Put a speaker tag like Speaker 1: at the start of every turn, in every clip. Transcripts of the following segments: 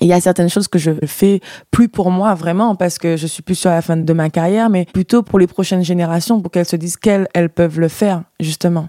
Speaker 1: il y a certaines choses que je fais plus pour moi vraiment parce que je suis plus sur la fin de ma carrière, mais plutôt pour les prochaines générations pour qu'elles se disent qu'elles elles peuvent le faire justement.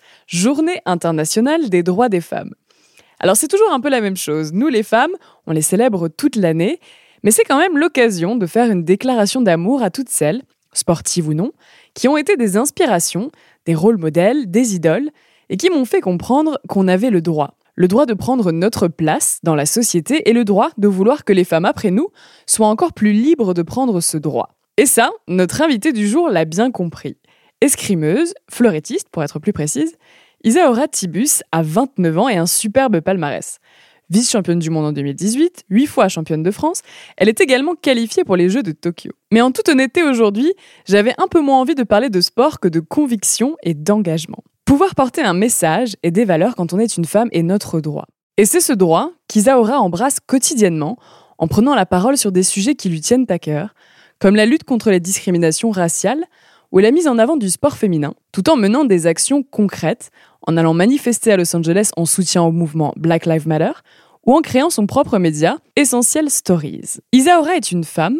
Speaker 2: journée internationale des droits des femmes. Alors c'est toujours un peu la même chose. Nous les femmes, on les célèbre toute l'année, mais c'est quand même l'occasion de faire une déclaration d'amour à toutes celles, sportives ou non, qui ont été des inspirations, des rôles modèles, des idoles, et qui m'ont fait comprendre qu'on avait le droit. Le droit de prendre notre place dans la société et le droit de vouloir que les femmes après nous soient encore plus libres de prendre ce droit. Et ça, notre invité du jour l'a bien compris. Escrimeuse, fleurettiste pour être plus précise, Isaora Tibus a 29 ans et un superbe palmarès. Vice-championne du monde en 2018, 8 fois championne de France, elle est également qualifiée pour les Jeux de Tokyo. Mais en toute honnêteté aujourd'hui, j'avais un peu moins envie de parler de sport que de conviction et d'engagement. Pouvoir porter un message et des valeurs quand on est une femme est notre droit. Et c'est ce droit qu'Isaora embrasse quotidiennement en prenant la parole sur des sujets qui lui tiennent à cœur, comme la lutte contre les discriminations raciales, ou la mise en avant du sport féminin, tout en menant des actions concrètes, en allant manifester à Los Angeles en soutien au mouvement Black Lives Matter, ou en créant son propre média, Essential Stories. Isaora est une femme,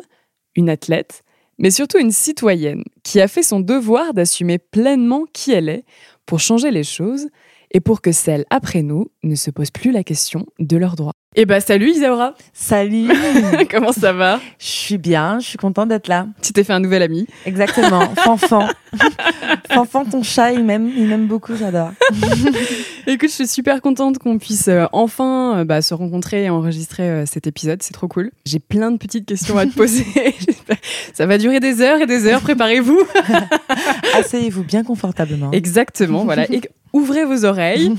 Speaker 2: une athlète, mais surtout une citoyenne, qui a fait son devoir d'assumer pleinement qui elle est pour changer les choses et pour que celles après nous ne se posent plus la question de leurs droits. Eh bah salut Isaura
Speaker 1: Salut
Speaker 2: Comment ça va?
Speaker 1: Je suis bien, je suis contente d'être là.
Speaker 2: Tu t'es fait un nouvel ami
Speaker 1: Exactement, Fanfan. Fanfan, ton chat, il m'aime, il m'aime beaucoup, j'adore.
Speaker 2: Écoute, je suis super contente qu'on puisse euh, enfin euh, bah, se rencontrer et enregistrer euh, cet épisode, c'est trop cool. J'ai plein de petites questions à te poser. ça va durer des heures et des heures, préparez-vous.
Speaker 1: Asseyez-vous bien confortablement.
Speaker 2: Exactement, voilà. Et ouvrez vos oreilles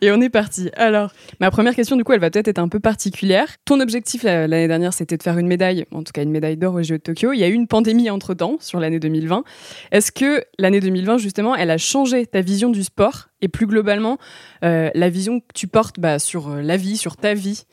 Speaker 2: et on est parti. Alors, ma première question, du coup, elle va peut-être être un peu particulière. Ton objectif l'année dernière, c'était de faire une médaille, en tout cas une médaille d'or aux Jeux de Tokyo. Il y a eu une pandémie entre-temps, sur l'année 2020. Est-ce que l'année 2020, justement, elle a changé ta vision du sport et plus globalement, euh, la vision que tu portes bah, sur euh, la vie, sur ta vie?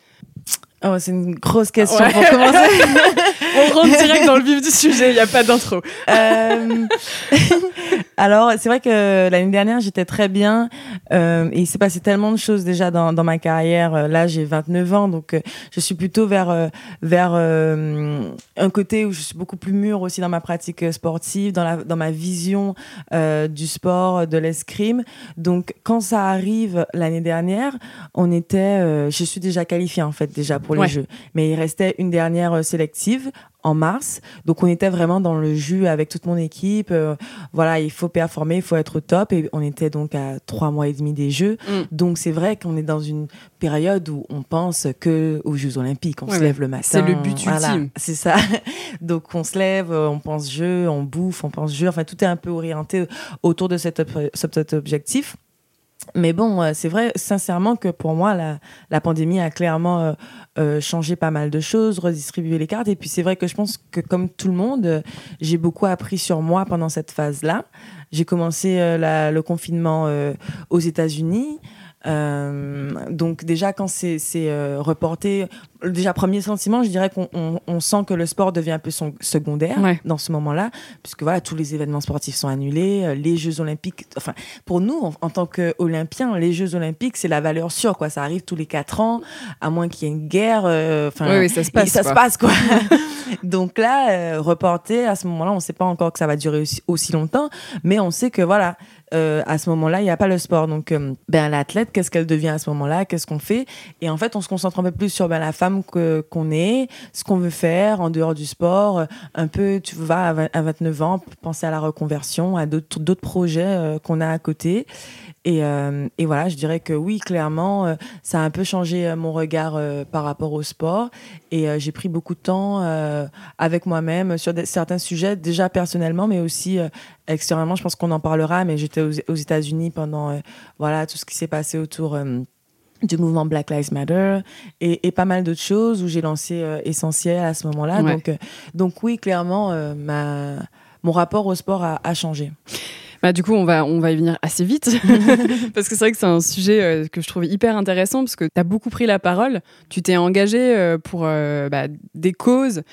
Speaker 1: Oh, c'est une grosse question pour commencer.
Speaker 2: On rentre direct dans le vif du sujet, il n'y a pas d'intro. Euh...
Speaker 1: Alors, c'est vrai que l'année dernière, j'étais très bien euh, et il s'est passé tellement de choses déjà dans, dans ma carrière. Là, j'ai 29 ans, donc euh, je suis plutôt vers euh, vers euh, un côté où je suis beaucoup plus mûre aussi dans ma pratique sportive, dans la dans ma vision du sport, de l'escrime. Donc, quand ça arrive l'année dernière, on était, je suis déjà qualifiée en fait déjà pour les Jeux. Mais il restait une dernière euh, sélective en mars. Donc on était vraiment dans le jus avec toute mon équipe. Euh, voilà, il faut performer, il faut être au top. Et on était donc à trois mois et demi des Jeux. Mm. Donc c'est vrai qu'on est dans une période où on pense que aux Jeux Olympiques. On se lève le matin.
Speaker 2: C'est le but ultime.
Speaker 1: C'est ça. donc on se lève, on pense jeu, on bouffe, on pense jeu. Enfin tout est un peu orienté autour de cet, cet objectif. Mais bon, euh, c'est vrai, sincèrement, que pour moi, la, la pandémie a clairement euh, euh, changé pas mal de choses, redistribué les cartes. Et puis, c'est vrai que je pense que, comme tout le monde, j'ai beaucoup appris sur moi pendant cette phase-là. J'ai commencé le confinement aux États-Unis. Donc déjà quand c'est reporté, déjà premier sentiment, je dirais qu'on on, on sent que le sport devient un peu son, secondaire dans ce moment-là, puisque voilà tous les événements sportifs sont annulés, euh, les Jeux Olympiques. Enfin, pour nous en, en tant qu'Olympiens, les Jeux Olympiques c'est la valeur sûre quoi. Ça arrive tous les quatre ans, à moins qu'il y ait une guerre. Euh, enfin,
Speaker 2: oui, ça se passe.
Speaker 1: Ça se passe quoi. donc là, reporté à ce moment-là, on ne sait pas encore que ça va durer aussi, aussi longtemps, mais on sait que voilà euh, à ce moment-là, il n'y a pas le sport. Donc, euh, ben, l'athlète, qu'est-ce qu'elle devient à ce moment-là? Qu'est-ce qu'on fait? Et en fait, on se concentre un peu plus sur ben, la femme femmes qu'on est, ce qu'on veut faire en dehors du sport. Un peu, tu vas à, 29 ans, penser à la reconversion, à d'autres projets qu'on a à côté. Et, euh, et, voilà, je dirais que oui, clairement, euh, ça a un peu changé euh, mon regard par rapport au sport. Et j'ai pris beaucoup de temps avec moi-même sur certains sujets, déjà personnellement, mais aussi extérieurement. Je pense qu'on en parlera, mais j'étais aux, États-Unis pendant voilà tout ce qui s'est passé autour du mouvement Black Lives Matter et, et pas mal d'autres choses où j'ai lancé Essentiel à ce moment-là. Donc, donc oui, clairement, ma, mon rapport au sport a, a changé.
Speaker 2: Bah, du coup, on va, on va y venir assez vite, parce que c'est vrai que c'est un sujet euh, que je trouve hyper intéressant, parce que tu as beaucoup pris la parole, tu t'es engagé euh, pour euh, bah, des causes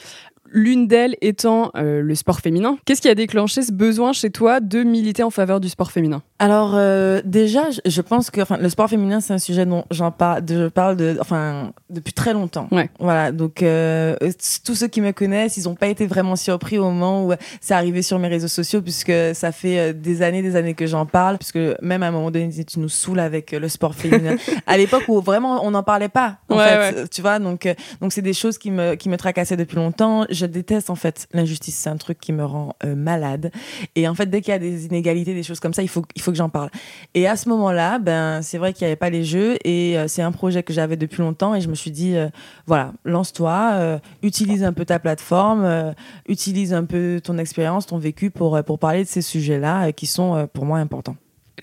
Speaker 2: l'une d'elles étant euh, le sport féminin. Qu'est-ce qui a déclenché ce besoin chez toi de militer en faveur du sport féminin?
Speaker 1: Alors euh, déjà, je pense que enfin, le sport féminin, c'est un sujet dont j'en parle, je parle de, enfin, depuis très longtemps.
Speaker 2: Ouais.
Speaker 1: Voilà, donc euh, tous ceux qui me connaissent, ils n'ont pas été vraiment surpris au moment où c'est arrivé sur mes réseaux sociaux, puisque ça fait des années, des années que j'en parle, puisque même à un moment donné, tu nous saoules avec le sport féminin. à l'époque où vraiment on n'en parlait pas, en fait, tu vois. Donc donc c'est des choses qui me qui me tracassaient depuis longtemps je déteste en fait l'injustice. C'est un truc qui me rend euh, malade. Et en fait, dès qu'il y a des inégalités, des choses comme ça, il faut, il faut que j'en parle. Et à ce moment-là, ben, c'est vrai qu'il n'y avait pas les jeux et euh, c'est un projet que j'avais depuis longtemps et je me suis dit, euh, voilà, lance-toi, utilise un peu ta plateforme, utilise un peu ton expérience, ton vécu pour, pour parler de ces sujets-là qui sont pour moi importants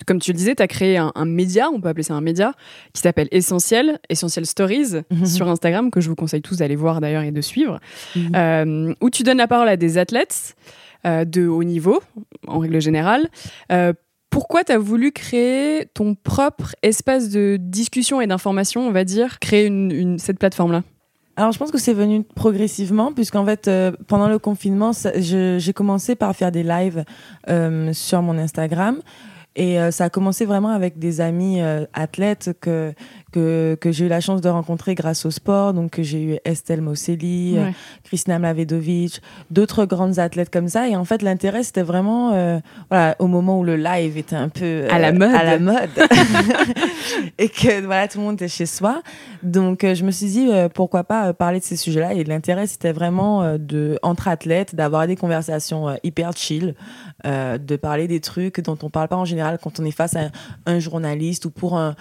Speaker 2: comme tu le disais, tu as créé un, média, on peut appeler ça un média, qui s'appelle Essentiel, Essentiel Stories, mhm. sur Instagram, que je vous conseille tous d'aller voir d'ailleurs et de suivre, mhm. euh, où tu donnes la parole à des athlètes euh, de haut niveau, en règle générale. Euh, pourquoi tu as voulu créer ton propre espace de discussion et d'information, on va dire, créer cette plateforme-là?
Speaker 1: Alors, je pense que c'est venu progressivement, puisqu'en fait, pendant le confinement, j'ai commencé par faire des lives sur mon Instagram. Et euh, ça a commencé vraiment avec des amis euh, athlètes que, que, que j'ai eu la chance de rencontrer grâce au sport. Donc, j'ai eu Estelle Moselli, euh, Kristina Mlavedovic, d'autres grandes athlètes comme ça. Et en fait, l'intérêt, c'était vraiment voilà, au moment où le live était un peu
Speaker 2: à la mode.
Speaker 1: À la mode. et que voilà, tout le monde était chez soi. Donc, je me suis dit, pourquoi pas parler de ces sujets-là. Et l'intérêt, c'était vraiment de, entre athlètes, d'avoir des conversations hyper chill, de parler des trucs dont on parle pas en général quand on est face à un, journaliste ou pour un,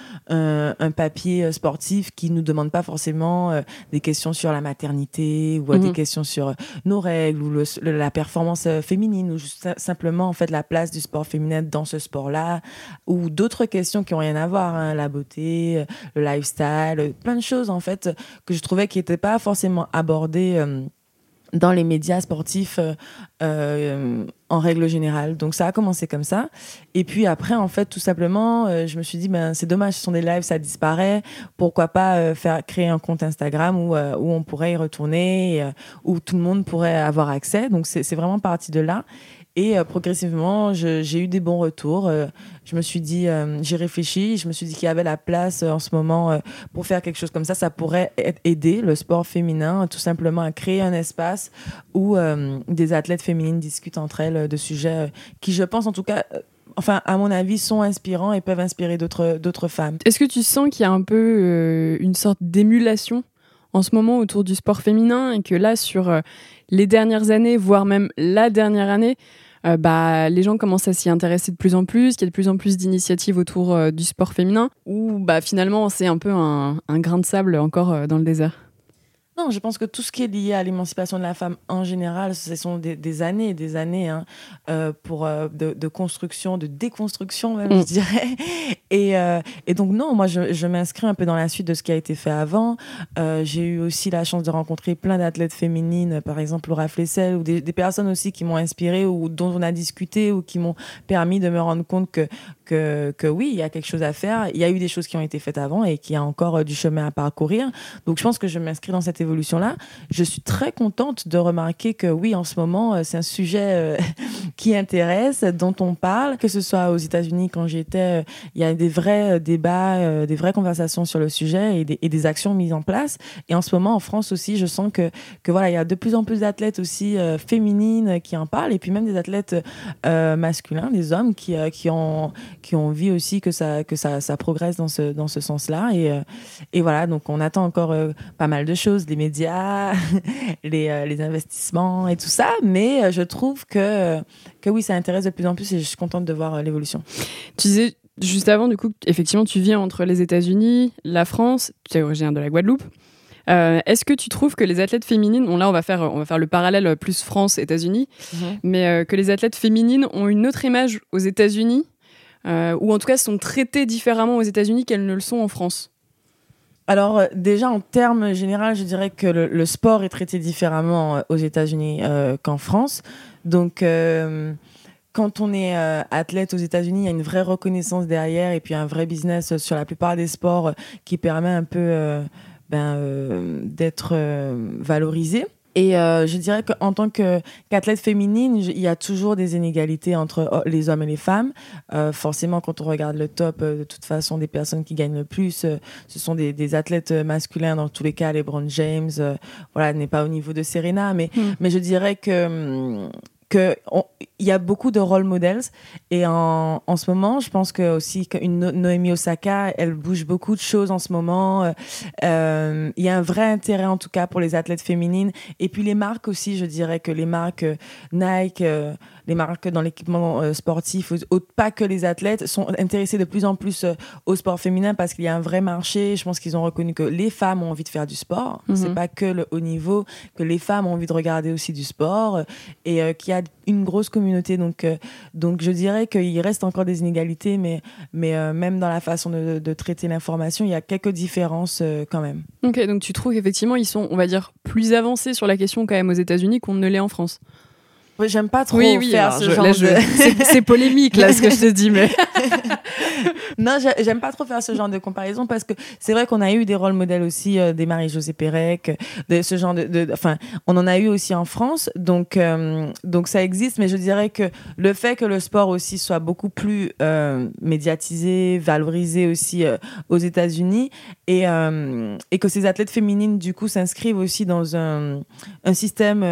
Speaker 1: papier euh, sportif qui nous demande pas forcément euh, des questions sur la maternité ou euh, des mhm. questions sur nos règles ou la performance féminine ou juste simplement en fait la place du sport féminin dans ce sport-là ou d'autres questions qui ont rien à voir, hein, la beauté, le lifestyle, plein de choses en fait que je trouvais qui n'étaient pas forcément abordées dans les médias sportifs euh, euh, en règle générale. Donc ça a commencé comme ça. Et puis après, en fait, tout simplement, euh, je me suis dit, ben, c'est dommage, ce sont des lives, ça disparaît. Pourquoi pas faire créer un compte Instagram où, où on pourrait y retourner, où tout le monde pourrait avoir accès. Donc c'est vraiment parti de là. Et euh, progressivement, j'ai eu des bons retours. Euh, je me suis dit, euh, j'ai réfléchi, je me suis dit qu'il y avait la place en ce moment pour faire quelque chose comme ça. Ça pourrait aider le sport féminin tout simplement à créer un espace où des athlètes féminines discutent entre elles de sujets qui, je pense en tout cas, enfin, à mon avis, sont inspirants et peuvent inspirer d'autres femmes.
Speaker 2: Est-ce que tu sens qu'il y a un peu une sorte d'émulation en ce moment autour du sport féminin et que là, sur les dernières années, voire même la dernière année, euh, bah, les gens commencent à s'y intéresser de plus en plus, qu'il y a de plus en plus d'initiatives autour euh, du sport féminin, ou bah, finalement c'est un peu un, grain de sable encore euh, dans le désert
Speaker 1: non, je pense que tout ce qui est lié à l'émancipation de la femme en général, ce sont des, années et des années hein, euh, pour, euh, de, construction, de déconstruction même, je mm. dirais. Et, euh, et, donc non, moi je, je m'inscris un peu dans la suite de ce qui a été fait avant. J'ai eu aussi la chance de rencontrer plein d'athlètes féminines, par exemple Laura Flessel, ou des, des personnes aussi qui m'ont inspirée ou dont on a discuté ou qui m'ont permis de me rendre compte que, que, que, oui, il y a quelque chose à faire. Il y a eu des choses qui ont été faites avant et qu'il y a encore du chemin à parcourir. Donc je pense que je m'inscris dans cette évolution évolution-là, je suis très contente de remarquer que oui, en ce moment, euh, c'est un sujet euh, qui intéresse, dont on parle, que ce soit aux États-Unis quand j'étais, il y a des vrais débats, des vraies conversations sur le sujet et des, actions mises en place. Et en ce moment, en France aussi, je sens que, que voilà, il y a de plus en plus d'athlètes aussi féminines qui en parlent, et puis même des athlètes masculins, des hommes qui, qui ont qui ont envie aussi que ça que ça, progresse dans ce dans ce sens-là. Et, et voilà, donc on attend encore pas mal de choses, médias, les, euh, les, investissements et tout ça. Mais euh, je trouve que, que oui, ça intéresse de plus en plus et je suis contente de voir euh, l'évolution.
Speaker 2: Tu disais juste avant, du coup, effectivement, tu vis entre les États-Unis, la France, tu es originaire de la Guadeloupe. Est-ce que tu trouves que les athlètes féminines, bon là on va faire, on va faire le parallèle plus France-États-Unis, mhm. mais que les athlètes féminines ont une autre image aux États-Unis, ou en tout cas sont traitées différemment aux États-Unis qu'elles ne le sont en France?
Speaker 1: Alors euh, déjà en termes généraux, je dirais que le, sport est traité différemment euh, aux États-Unis euh, qu'en France. Donc quand on est athlète aux États-Unis, il y a une vraie reconnaissance derrière et puis un vrai business sur la plupart des sports qui permet un peu ben, d'être valorisé. Et euh, je dirais qu'en tant qu'athlète féminine, il y a toujours des inégalités entre oh, les hommes et les femmes. Euh, forcément, quand on regarde le top, euh, de toute façon, des personnes qui gagnent le plus, ce sont des, athlètes masculins dans tous les cas. LeBron James, voilà, n'est pas au niveau de Serena, mais, hmm. mais je dirais que hum, que il y a beaucoup de role models et en, en ce moment je pense que aussi qu'une Noémie Osaka elle bouge beaucoup de choses en ce moment. Euh, euh, il y a un vrai intérêt en tout cas pour les athlètes féminines. Et puis les marques aussi je dirais que les marques euh, Nike les marques dans l'équipement euh, sportif, pas que les athlètes, sont intéressés de plus en plus euh, au sport féminin parce qu'il y a un vrai marché. Je pense qu'ils ont reconnu que les femmes ont envie de faire du sport. Ce mhm. C'est pas que le haut niveau, que les femmes ont envie de regarder aussi du sport euh, et qu'il y a une grosse communauté. Donc, donc je dirais qu'il reste encore des inégalités, mais, mais même dans la façon de, de traiter l'information, il y a quelques différences quand même.
Speaker 2: Ok, donc tu trouves qu'effectivement, ils sont, on va dire, plus avancés sur la question quand même aux États-Unis qu'on ne l'est en France?
Speaker 1: J'aime pas trop faire ce genre de...
Speaker 2: C'est polémique, là, ce que je te dis, mais...
Speaker 1: non, j'aime pas trop faire ce genre de comparaison parce que c'est vrai qu'on a eu des rôles modèles aussi, euh, des Marie-Josée Pérec, de ce genre de... Enfin, on en a eu aussi en France, donc, euh, donc ça existe, mais je dirais que le fait que le sport aussi soit beaucoup plus euh, médiatisé, valorisé aussi aux États-Unis et, et que ces athlètes féminines, du coup, s'inscrivent aussi dans un, un système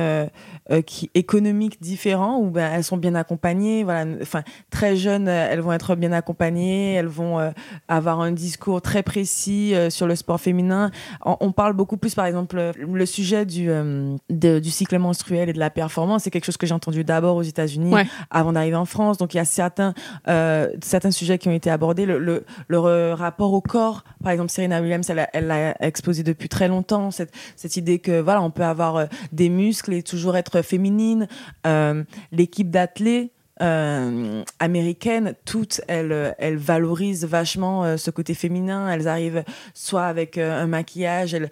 Speaker 1: qui, économique différents où ben, elles sont bien accompagnées. Voilà, enfin, très jeunes, euh, elles vont être bien accompagnées, elles vont euh, avoir un discours très précis euh, sur le sport féminin. On, parle beaucoup plus, par exemple, le sujet du, du cycle menstruel et de la performance, c'est quelque chose que j'ai entendu d'abord aux États-Unis avant d'arriver en France. Donc il y a certains, certains sujets qui ont été abordés. Le, le, rapport au corps, par exemple, Serena Williams, elle l'a exposé depuis très longtemps, cette, cette idée que voilà, on peut avoir des muscles et toujours être féminine. Euh, l'équipe d'athlètes euh, américaine, toutes, elles, elles valorisent vachement euh, ce côté féminin. Elles arrivent soit avec un maquillage, elles,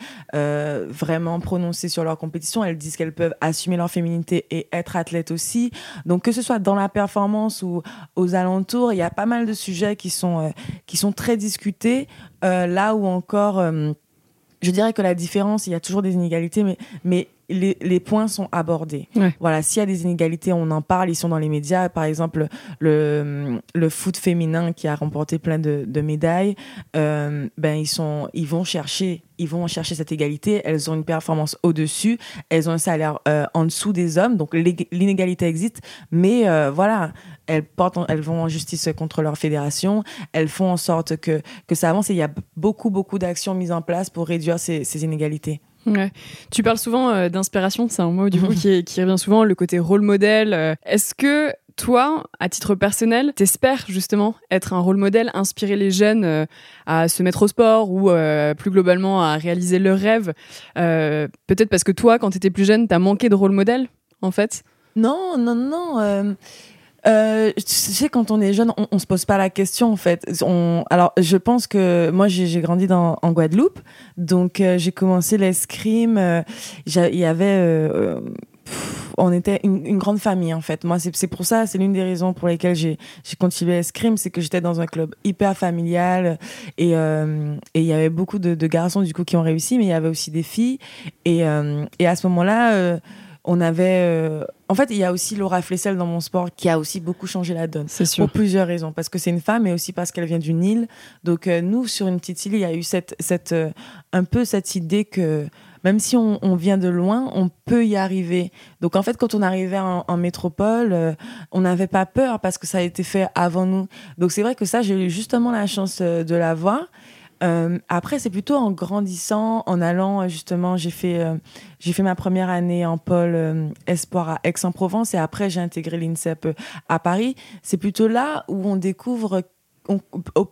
Speaker 1: vraiment prononcé sur leur compétition. Elles disent qu'elles peuvent assumer leur féminité et être athlètes aussi. Donc que ce soit dans la performance ou aux alentours, il y a pas mal de sujets qui sont, qui sont très discutés. là où encore je dirais que la différence, il y a toujours des inégalités, mais les, les, points sont abordés. Voilà, s'il y a des inégalités, on en parle, ils sont dans les médias. Par exemple, le, le foot féminin qui a remporté plein de, de médailles, euh, ben ils sont, ils vont chercher, ils vont chercher cette égalité. Elles ont une performance au-dessus, elles ont un salaire euh, en dessous des hommes, donc l'inégalité existe. Mais euh, voilà, elles portent, elles vont en justice contre leur fédération, elles font en sorte que que ça avance. Et il y a beaucoup beaucoup d'actions mises en place pour réduire ces, ces inégalités.
Speaker 2: Tu parles souvent euh, d'inspiration, c'est un mot du coup qui, qui, revient souvent, le côté rôle modèle. Euh. Est-ce que toi, à titre personnel, t'espères justement être un rôle modèle, inspirer les jeunes euh, à se mettre au sport ou plus globalement à réaliser leurs rêves Peut-être parce que toi, quand t'étais plus jeune, t'as manqué de rôle modèle, en fait?
Speaker 1: Non, non, non. Euh, tu sais, quand on est jeune, on, on se pose pas la question en fait. On, alors, je pense que moi, j'ai grandi dans, en Guadeloupe, donc euh, j'ai commencé l'escrime. Euh, il y avait on était une, grande famille en fait. Moi, c'est pour ça, c'est l'une des raisons pour lesquelles j'ai continué escrime, c'est que j'étais dans un club hyper familial et il y avait beaucoup de, garçons du coup qui ont réussi, mais il y avait aussi des filles. Et, et à ce moment-là, on avait. Euh, en fait, il y a aussi Laura Flessel dans mon sport qui a aussi beaucoup changé la donne.
Speaker 2: C'est sûr.
Speaker 1: Pour plusieurs raisons. Parce que c'est une femme, mais aussi parce qu'elle vient d'une île. Donc, euh, nous, sur une petite île, il y a eu cette, cette, euh, un peu cette idée que même si on, vient de loin, on peut y arriver. Donc, en fait, quand on arrivait en, en métropole, on n'avait pas peur parce que ça a été fait avant nous. Donc, c'est vrai que ça, j'ai eu justement la chance de l'avoir. Euh, après, c'est plutôt en grandissant, en allant euh, justement, j'ai fait, euh, fait ma première année en pôle espoir à Aix-en-Provence et après j'ai intégré l'INSEP à Paris. C'est plutôt là où on découvre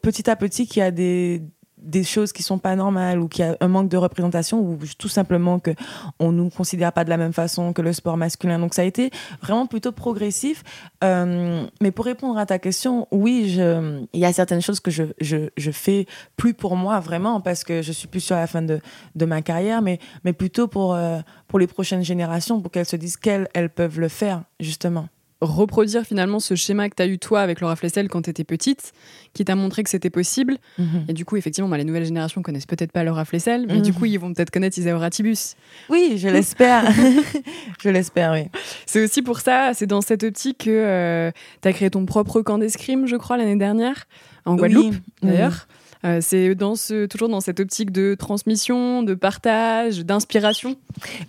Speaker 1: petit à petit qu'il y a des, des choses qui sont pas normales ou qu'il y a un manque de représentation ou tout simplement que on nous considère pas de la même façon que le sport masculin. Donc ça a été vraiment plutôt progressif. Euh, mais pour répondre à ta question, oui, il y a certaines choses que je, je, je, fais plus pour moi vraiment parce que je suis plus sur la fin de, de ma carrière, mais, mais plutôt pour, euh, pour les prochaines générations, pour qu'elles se disent qu'elles elles peuvent le faire justement
Speaker 2: reproduire finalement ce schéma que tu as eu toi avec Laura Flessel quand tu étais petite, qui t'a montré que c'était possible. Mhm. Et du coup, effectivement, bah, les nouvelles générations connaissent peut-être pas Laura Flessel, mais du mhm. coup, ils vont peut-être connaître Isaura Tibus.
Speaker 1: Oui, je l'espère. je l'espère, oui.
Speaker 2: C'est aussi pour ça, c'est dans cette optique que euh, tu as créé ton propre camp d'escrime, je crois, l'année dernière, en Guadeloupe, d'ailleurs. Euh, c'est toujours dans cette optique de transmission, de partage, d'inspiration.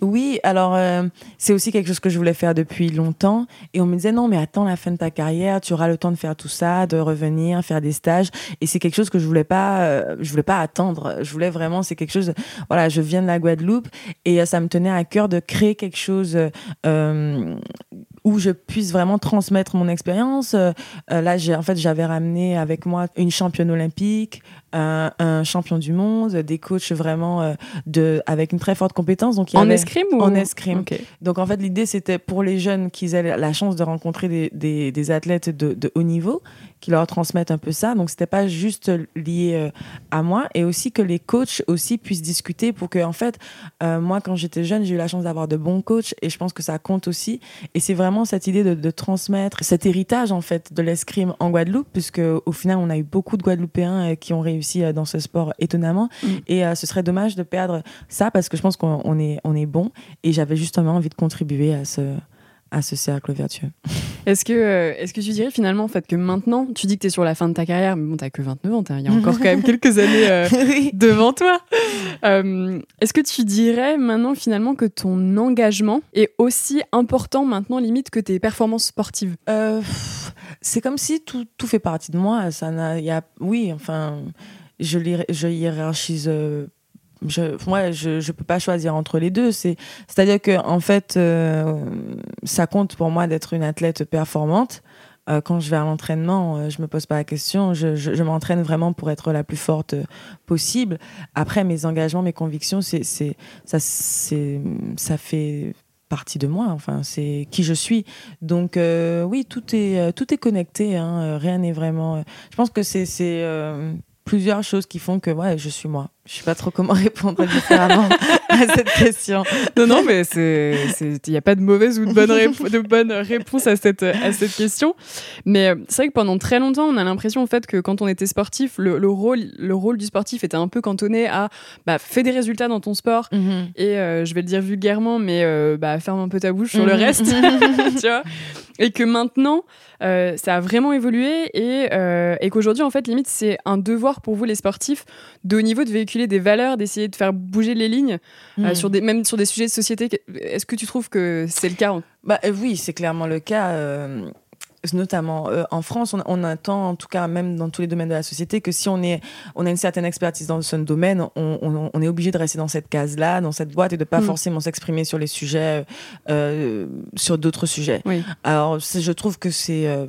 Speaker 1: Oui, alors euh, c'est aussi quelque chose que je voulais faire depuis longtemps. Et on me disait non, mais attends la fin de ta carrière, tu auras le temps de faire tout ça, de revenir, faire des stages. Et c'est quelque chose que je voulais pas, euh, je voulais pas attendre. Je voulais vraiment, c'est quelque chose. voilà, je viens de la Guadeloupe et ça me tenait à cœur de créer quelque chose où je puisse vraiment transmettre mon expérience. Là, en fait j'avais ramené avec moi une championne olympique, un, un champion du monde, des coachs vraiment euh, de avec une très forte compétence. Donc
Speaker 2: il y en escrime ou
Speaker 1: en escrime. Donc en fait l'idée c'était pour les jeunes qu'ils aient la chance de rencontrer des, des, des athlètes de, de, haut niveau qui leur transmettent un peu ça. Donc c'était pas juste lié à moi et aussi que les coachs aussi puissent discuter pour que en fait moi quand j'étais jeune j'ai eu la chance d'avoir de bons coachs et je pense que ça compte aussi et c'est vraiment cette idée de, transmettre cet héritage en fait de l'escrime en Guadeloupe, puisque au final on a eu beaucoup de Guadeloupéens euh, qui ont réussi euh, dans ce sport étonnamment, mm. et euh, ce serait dommage de perdre ça parce que je pense qu'on est on est bon, et j'avais justement envie de contribuer à ce à ce cercle vertueux.
Speaker 2: Est-ce que, euh, est-ce que tu dirais finalement en fait, que maintenant, tu dis que tu es sur la fin de ta carrière, mais bon, tu que 29 ans, il y a encore quand même quelques années euh, devant toi. Euh, est-ce que tu dirais maintenant finalement que ton engagement est aussi important maintenant limite que tes performances sportives?
Speaker 1: C'est comme si tout, tout, fait partie de moi. Ça n'a, y a, oui, enfin, je, je hiérarchise moi, je ne peux pas choisir entre les deux. C'est, c'est-à-dire que en fait, euh, ça compte pour moi d'être une athlète performante. Euh, quand je vais à l'entraînement, euh, je me pose pas la question. Je, m'entraîne vraiment pour être la plus forte possible. Après, mes engagements, mes convictions, c'est, ça, fait partie de moi. Enfin, c'est qui je suis. Donc, oui, tout est, tout est connecté. Hein. rien n'est vraiment. je pense que c'est plusieurs choses qui font que ouais, je suis moi. Je sais pas trop comment répondre différemment à cette question.
Speaker 2: Non, non, mais c'est, il n'y a pas de mauvaise ou de bonne, de bonne réponse à cette, à cette question. Mais euh, c'est vrai que pendant très longtemps, on a l'impression en fait que quand on était sportif, le, le, rôle, le rôle du sportif était un peu cantonné à bah, fais des résultats dans ton sport mm-hmm. et euh, je vais le dire vulgairement, mais euh, bah, ferme un peu ta bouche sur le mm-hmm. reste, tu vois? Et que maintenant, ça a vraiment évolué et, et qu'aujourd'hui, en fait, limite, c'est un devoir pour vous les sportifs de haut niveau de véhiculer des valeurs, d'essayer de faire bouger les lignes, euh, mm. sur des, même sur des sujets de société. Est-ce que tu trouves que c'est le cas
Speaker 1: bah, euh, Oui, c'est clairement le cas. Euh, notamment euh, en France, on, on, attend, en tout cas même dans tous les domaines de la société, que si on, est, on a une certaine expertise dans ce domaine, on, on, on est obligé de rester dans cette case-là, dans cette boîte, et de pas mm. forcément s'exprimer sur les sujets, euh, sur d'autres sujets.
Speaker 2: Oui.
Speaker 1: Alors, je trouve que c'est euh,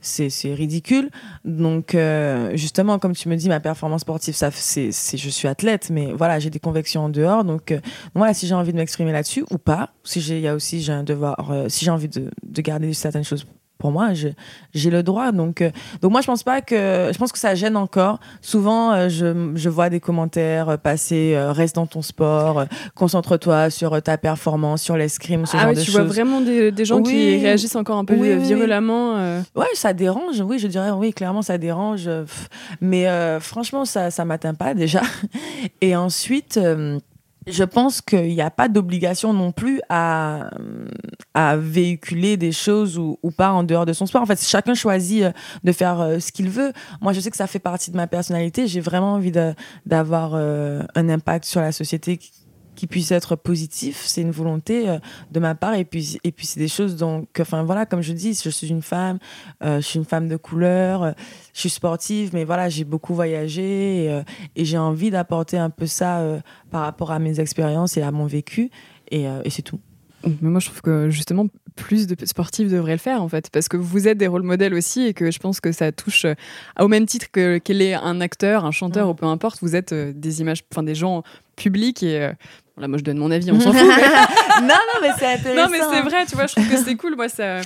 Speaker 1: c'est ridicule. Donc, euh, justement, comme tu me dis, ma performance sportive, ça, c'est, je suis athlète, mais voilà, j'ai des convictions en dehors. Donc, voilà, si j'ai envie de m'exprimer là-dessus ou pas, si j'ai, il y a aussi, j'ai un devoir, si j'ai envie de, de garder certaines choses pour moi, j'ai le droit. Donc, euh, donc moi, je pense pas que, je pense que ça gêne encore. Souvent, euh, je, je, vois des commentaires passer, reste dans ton sport, concentre-toi sur ta performance, sur l'escrime, ce
Speaker 2: ah
Speaker 1: genre
Speaker 2: oui,
Speaker 1: de
Speaker 2: tu
Speaker 1: vois
Speaker 2: vraiment des, des gens qui réagissent encore un peu virulemment.
Speaker 1: Oui, ça dérange. Oui, je dirais, oui, clairement, ça dérange. Mais franchement, ça, ça m'atteint pas déjà. Et ensuite, je pense qu'il n'y a pas d'obligation non plus à, à véhiculer des choses ou, pas en dehors de son sport. En fait, chacun choisit euh, de faire euh, ce qu'il veut. Moi, je sais que ça fait partie de ma personnalité. J'ai vraiment envie d'avoir euh, un impact sur la société qui puisse être positif. C'est une volonté euh, de ma part. Et puis, et puis c'est des choses donc, enfin voilà, comme je dis, je suis une femme, euh, je suis une femme de couleur, euh, je suis sportive, mais voilà, j'ai beaucoup voyagé et, et j'ai envie d'apporter un peu ça par rapport à mes expériences et à mon vécu. Et, et c'est tout.
Speaker 2: Mais moi, je trouve que justement, plus de sportifs devraient le faire, en fait, parce que vous êtes des rôles modèles aussi et que je pense que ça touche au même titre que quel est un acteur, un chanteur ou peu importe, vous êtes des images, enfin des gens publics et Là, moi, je donne mon avis, on s'en fout.
Speaker 1: non, non, mais c'est intéressant.
Speaker 2: Non, mais c'est vrai, tu vois, je trouve que c'est cool. Moi, ça...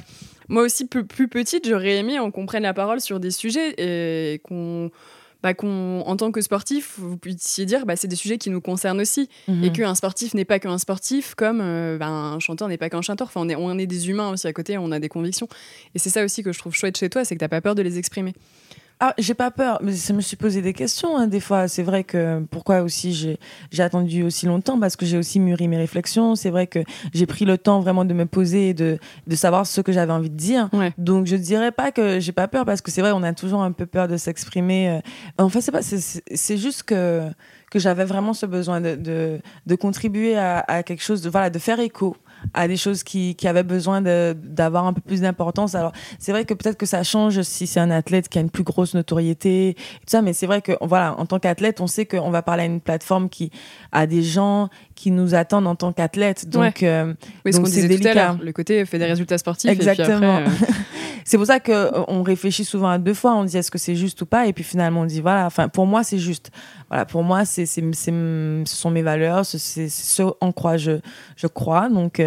Speaker 2: moi aussi, plus, plus petite, j'aurais aimé qu'on prenne la parole sur des sujets et qu'on. Bah, qu'on, en tant que sportif, vous puissiez dire bah, c'est des sujets qui nous concernent aussi. Mhm. Et qu'un sportif n'est pas qu'un sportif, comme euh, bah, un chanteur n'est pas qu'un chanteur. Enfin, on est, on est des humains aussi à côté, on a des convictions. Et c'est ça aussi que je trouve chouette chez toi, c'est que tu n'as pas peur de les exprimer.
Speaker 1: Ah, j'ai pas peur, mais ça me suis posé des questions hein, des fois. C'est vrai que pourquoi aussi j'ai attendu aussi longtemps? Parce que j'ai aussi mûri mes réflexions. C'est vrai que j'ai pris le temps vraiment de me poser et de, de savoir ce que j'avais envie de dire. Donc je dirais pas que j'ai pas peur parce que c'est vrai, on a toujours un peu peur de s'exprimer. Euh. En fait, c'est pas, c'est juste que que j'avais vraiment ce besoin de, de, de contribuer à, à, quelque chose, de, voilà, de faire écho à des choses qui, qui avaient besoin d'avoir un peu plus d'importance. Alors, c'est vrai que peut-être que ça change si c'est un athlète qui a une plus grosse notoriété, tout ça, mais c'est vrai que, voilà, en tant qu'athlète, on sait qu'on va parler à une plateforme qui a des gens qui nous attendent en tant qu'athlète. Donc, euh,
Speaker 2: c'est délicat. le côté fait des résultats sportifs.
Speaker 1: Exactement.
Speaker 2: Euh,
Speaker 1: c'est pour ça qu'on euh, réfléchit souvent à deux fois. On dit est-ce que c'est juste ou pas, et puis finalement on dit voilà. Enfin, pour moi c'est juste. Voilà, pour moi c'est, c'est, ce sont mes valeurs, c'est, ce en quoi je, je crois. Donc,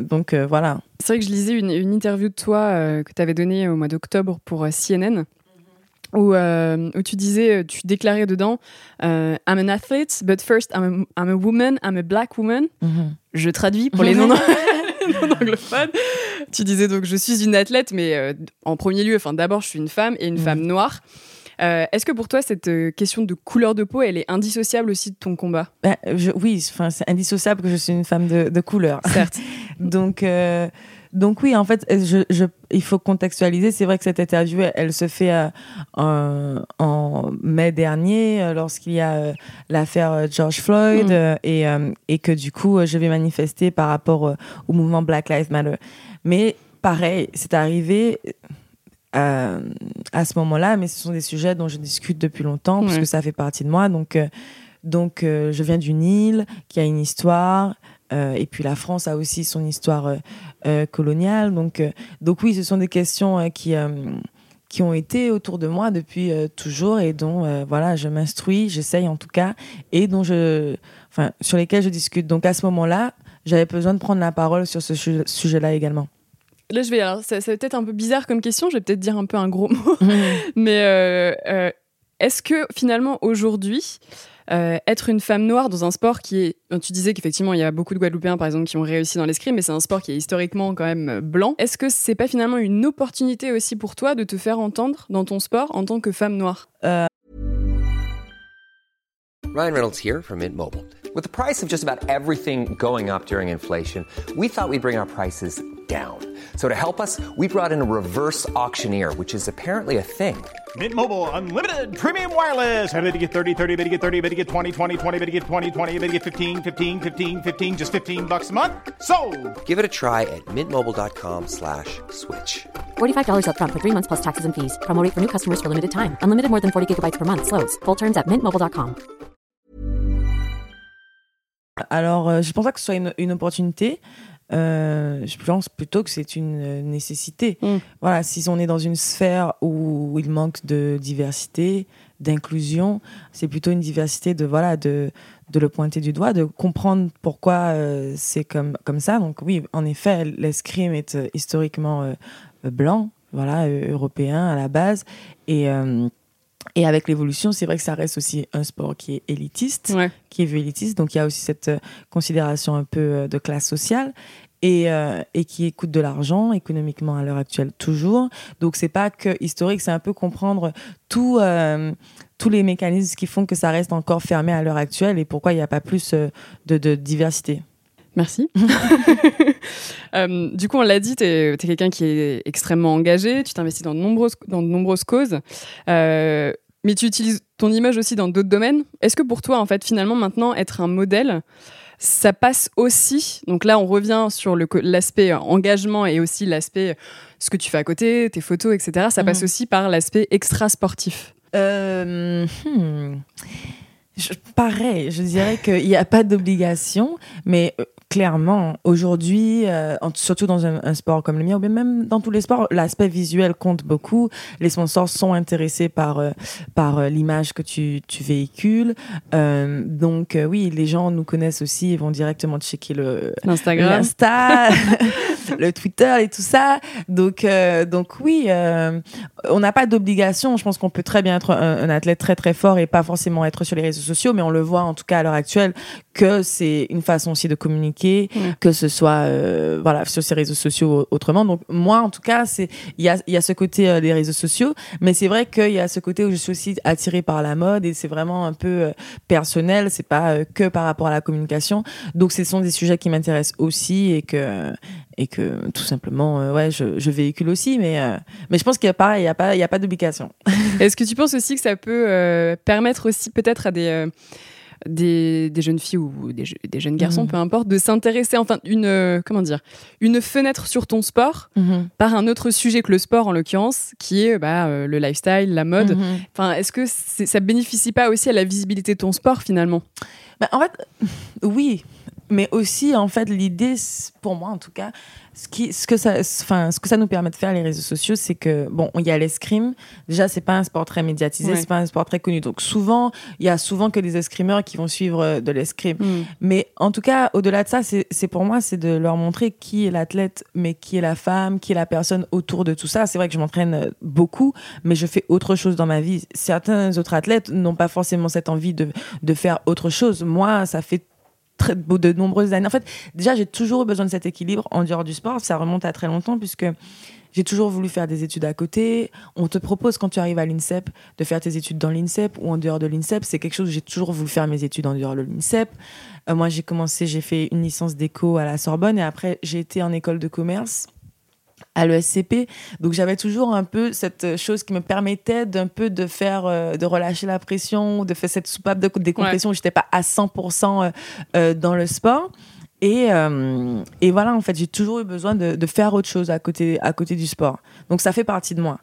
Speaker 1: donc voilà.
Speaker 2: C'est vrai que je lisais une, une interview de toi que tu avais donnée au mois d'octobre pour CNN où, euh, où, tu disais, euh, tu déclarais dedans euh, I'm an athlete, but first I'm a, I'm a woman, I'm a black woman. Mhm. Je traduis pour les non-anglophones. tu disais donc je suis une athlète, mais en premier lieu, enfin d'abord je suis une femme et une mhm. femme noire. Est-ce que pour toi cette question de couleur de peau, elle est indissociable aussi de ton combat?
Speaker 1: Ben, je, Oui, c'est indissociable que je suis une femme de, de couleur.
Speaker 2: Certes.
Speaker 1: donc donc oui, en fait, je, il faut contextualiser. C'est vrai que cette interview, elle, se fait euh, en, mai dernier, euh, lorsqu'il y a euh, l'affaire George Floyd, mm. et, et, que du coup, je vais manifester par rapport au mouvement Black Lives Matter. Mais pareil, c'est arrivé à ce moment-là, mais ce sont des sujets dont je discute depuis longtemps, parce que ça fait partie de moi. Donc, donc je viens d'une île qui a une histoire. Euh, et puis la France a aussi son histoire euh, euh, coloniale. Donc, donc oui, ce sont des questions qui, qui ont été autour de moi depuis toujours et dont voilà, je m'instruis, j'essaye en tout cas, et dont je, enfin, sur lesquelles je discute. Donc à ce moment-là, j'avais besoin de prendre la parole sur ce sujet-là également.
Speaker 2: Là, je vais. Alors, ça, ça va peut-être un peu bizarre comme question. Je vais peut-être dire un peu un gros mot, mais est-ce que finalement aujourd'hui, euh, être une femme noire dans un sport qui est. Tu disais qu'effectivement, il y a beaucoup de Guadeloupéens, par exemple, qui ont réussi dans l'escrime, mais c'est un sport qui est historiquement quand même euh, blanc. Est-ce que c'est pas finalement une opportunité aussi pour toi de te faire entendre dans ton sport en tant que femme noire? Euh... Ryan Reynolds here from Mint Mobile. With the price of just about everything going up during inflation, we thought we'd bring our prices down. So to help us, we brought in a reverse auctioneer, which is apparently a thing. Mint Mobile unlimited premium wireless. Ready to get 30, 30, bit to get 30, bit to get 20, 20, 20, bit to get 20, 20, bit to get 15, 15, 15, 15 just 15 bucks a month. So, Give it a try at mintmobile.com/switch. slash $45 up front for 3 months plus taxes and fees. Promo rate for new customers for limited time. Unlimited more than 40 gigabytes per month slows. Full terms at mintmobile.com.
Speaker 1: Alors, euh, je pense que ce soit une, une opportunité. Euh, je pense plutôt que c'est une euh, nécessité. Mm. Voilà, si on est dans une sphère où il manque de diversité, d'inclusion, c'est plutôt une diversité de voilà de de le pointer du doigt, de comprendre pourquoi c'est comme comme ça. Donc oui, en effet, l'escrime est historiquement blanc, voilà, européen à la base. Et, et avec l'évolution, c'est vrai que ça reste aussi un sport qui est élitiste, qui est vu élitiste. Donc il y a aussi cette considération un peu de classe sociale et, et qui coûte de l'argent économiquement à l'heure actuelle toujours. Donc c'est pas que historique, c'est un peu comprendre tout tous les mécanismes qui font que ça reste encore fermé à l'heure actuelle et pourquoi il n'y a pas plus euh, de, diversité.
Speaker 2: Merci. Euh, du coup, on l'a dit, tu es, quelqu'un qui est extrêmement engagé, tu t'investis dans de nombreuses, dans de nombreuses causes, euh, mais tu utilises ton image aussi dans d'autres domaines. Est-ce que pour toi, en fait, finalement, maintenant, être un modèle, ça passe aussi, donc là, on revient sur l'aspect engagement et aussi l'aspect ce que tu fais à côté, tes photos, etc. Ça passe mhm. aussi par l'aspect extra-sportif
Speaker 1: euh, hmm. pareil, je dirais qu'il n'y a pas d'obligation, mais euh, clairement, aujourd'hui, euh, surtout dans un, sport comme le mien, ou même dans tous les sports, l'aspect visuel compte beaucoup. Les sponsors sont intéressés par, euh, par euh, l'image que tu, tu véhicules. donc, oui, les gens nous connaissent aussi, ils vont directement checker le
Speaker 2: l'Instagram,
Speaker 1: l'Insta, le Twitter et tout ça. Donc, donc oui, on n'a pas d'obligation. Je pense qu'on peut très bien être un, athlète très très fort et pas forcément être sur les réseaux sociaux, mais on le voit en tout cas à l'heure actuelle que c'est une façon aussi de communiquer, que ce soit euh, voilà sur ces réseaux sociaux autrement. Donc moi, en tout cas, c'est il y a, y a ce côté euh, des réseaux sociaux, mais c'est vrai qu'il y a ce côté où je suis aussi attirée par la mode et c'est vraiment un peu euh, personnel. C'est pas que par rapport à la communication. Donc ce sont des sujets qui m'intéressent aussi et que et que tout simplement ouais je, je, véhicule aussi mais mais je pense qu'il y a pas il y a pas il y a pas d'obligation
Speaker 2: est-ce que tu penses aussi que ça peut permettre aussi peut-être à des des, jeunes filles ou des, jeunes garçons, mhm. peu importe, de s'intéresser, enfin, une, euh, comment dire, une fenêtre sur ton sport mhm. par un autre sujet que le sport, en l'occurrence, qui est bah, euh, le lifestyle, la mode. Mhm. Enfin, est-ce que ça bénéficie pas aussi à la visibilité de ton sport, finalement?
Speaker 1: Bah, En fait, oui mais aussi en fait l'idée pour moi en tout cas ce qui ce que ça enfin ce que ça nous permet de faire les réseaux sociaux c'est que bon il y a l'escrime. Déjà c'est pas un sport très médiatisé c'est pas un sport très connu. Donc souvent il y a souvent que des escrimeurs qui vont suivre euh, de l'escrime. Mm. mais en tout cas au-delà de ça c'est pour moi c'est de leur montrer qui est l'athlète mais qui est la femme qui est la personne autour de tout ça. C'est vrai que je m'entraîne euh, beaucoup mais je fais autre chose dans ma vie. Certains autres athlètes n'ont pas forcément cette envie de de faire autre chose. Moi ça fait de nombreuses années. En fait, déjà, j'ai toujours eu besoin de cet équilibre en dehors du sport. Ça remonte à très longtemps puisque j'ai toujours voulu faire des études à côté. On te propose quand tu arrives à l'INSEP de faire tes études dans l'INSEP ou en dehors de l'INSEP. C'est quelque chose où j'ai toujours voulu faire mes études en dehors de l'INSEP. Euh, moi, j'ai commencé, j'ai fait une licence d'éco à la Sorbonne et après, j'ai été en école de commerce à l'ESCP. Donc j'avais toujours un peu cette chose qui me permettait d'un peu de faire, euh, de relâcher la pression, de faire cette soupape de décompression où j'étais pas à 100% euh, euh, dans le sport. Et, et voilà, en fait, j'ai toujours eu besoin de, de, faire autre chose à côté, à côté du sport. Donc ça fait partie de moi.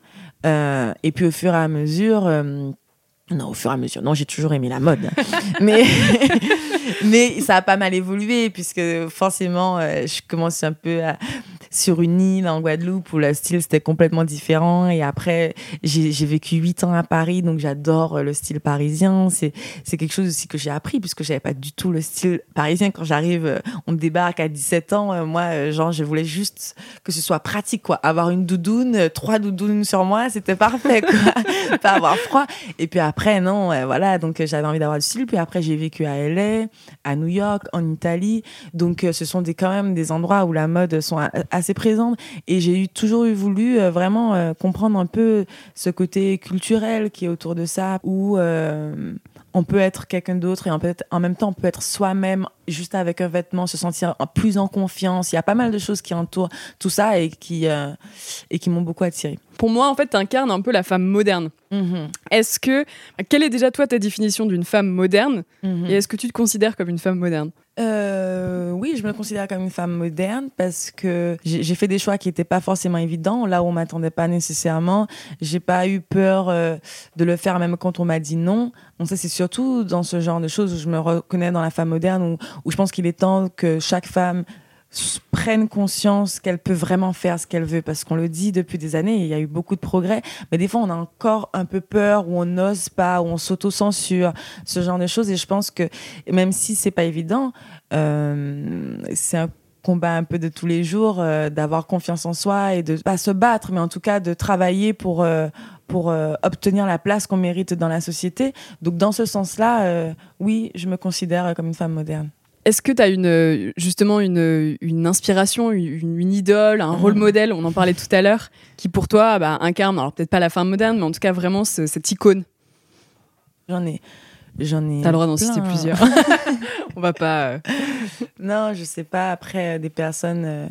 Speaker 1: et puis au fur et à mesure... Non, au fur et à mesure. Non, j'ai toujours aimé la mode. mais, mais ça a pas mal évolué puisque forcément, je commence un peu à, sur une île en Guadeloupe où le style c'était complètement différent. Et après, j'ai vécu huit ans à Paris, donc j'adore le style parisien. C'est quelque chose aussi que j'ai appris puisque j'avais pas du tout le style parisien. Quand j'arrive, on me débarque à 17 ans. Euh, moi, euh, genre, je voulais juste que ce soit pratique, quoi. Avoir une doudoune, euh, trois doudounes sur moi, c'était parfait, pas avoir froid. Et puis après, non, voilà. Donc j'avais envie d'avoir du style. Puis après, j'ai vécu à LA, à New York, en Italie. Donc ce sont des, quand même des endroits où la mode sont assez présente. Et j'ai eu, toujours eu voulu euh, vraiment euh, comprendre un peu ce côté culturel qui est autour de ça, où euh, on peut être quelqu'un d'autre et en, en même temps on peut être soi-même juste avec un vêtement, se sentir plus en confiance. Il y a pas mal de choses qui entourent tout ça et qui, et qui m'ont beaucoup attiré.
Speaker 2: Pour moi, en fait, tu incarnes un peu la femme moderne. Mm-hmm. Est-ce que, quelle est déjà toi ta définition d'une femme moderne? Mm-hmm. et est-ce que tu te considères comme une femme moderne?
Speaker 1: Euh, oui, je me considère comme une femme moderne parce que j'ai fait des choix qui n'étaient pas forcément évidents, là où on m'attendait pas nécessairement. J'ai pas eu peur euh, de le faire même quand on m'a dit non. Donc ça, c'est surtout dans ce genre de choses où je me reconnais dans la femme moderne, où je pense qu'il est temps que chaque femme prenne conscience qu'elle peut vraiment faire ce qu'elle veut parce qu'on le dit depuis des années il y a eu beaucoup de progrès mais des fois on a encore un peu peur ou on n'ose pas ou on s'auto-censure ce genre de choses et je pense que même si c'est pas évident euh, c'est un combat un peu de tous les jours, d'avoir confiance en soi et de pas se battre, mais en tout cas de travailler pour pour obtenir la place qu'on mérite dans la société. Donc dans ce sens-là, oui, je me considère comme une femme moderne.
Speaker 2: Est-ce que tu as une, justement une, une inspiration, une, une, idole, un rôle mmh. modèle, on en parlait tout à l'heure, qui pour toi bah, incarne, alors peut-être pas la femme moderne, mais en tout cas vraiment cette icône
Speaker 1: J'en ai. J'en ai.
Speaker 2: T'as le droit d'en citer plusieurs. on va pas. Euh.
Speaker 1: Non, je sais pas. Après, euh, des personnes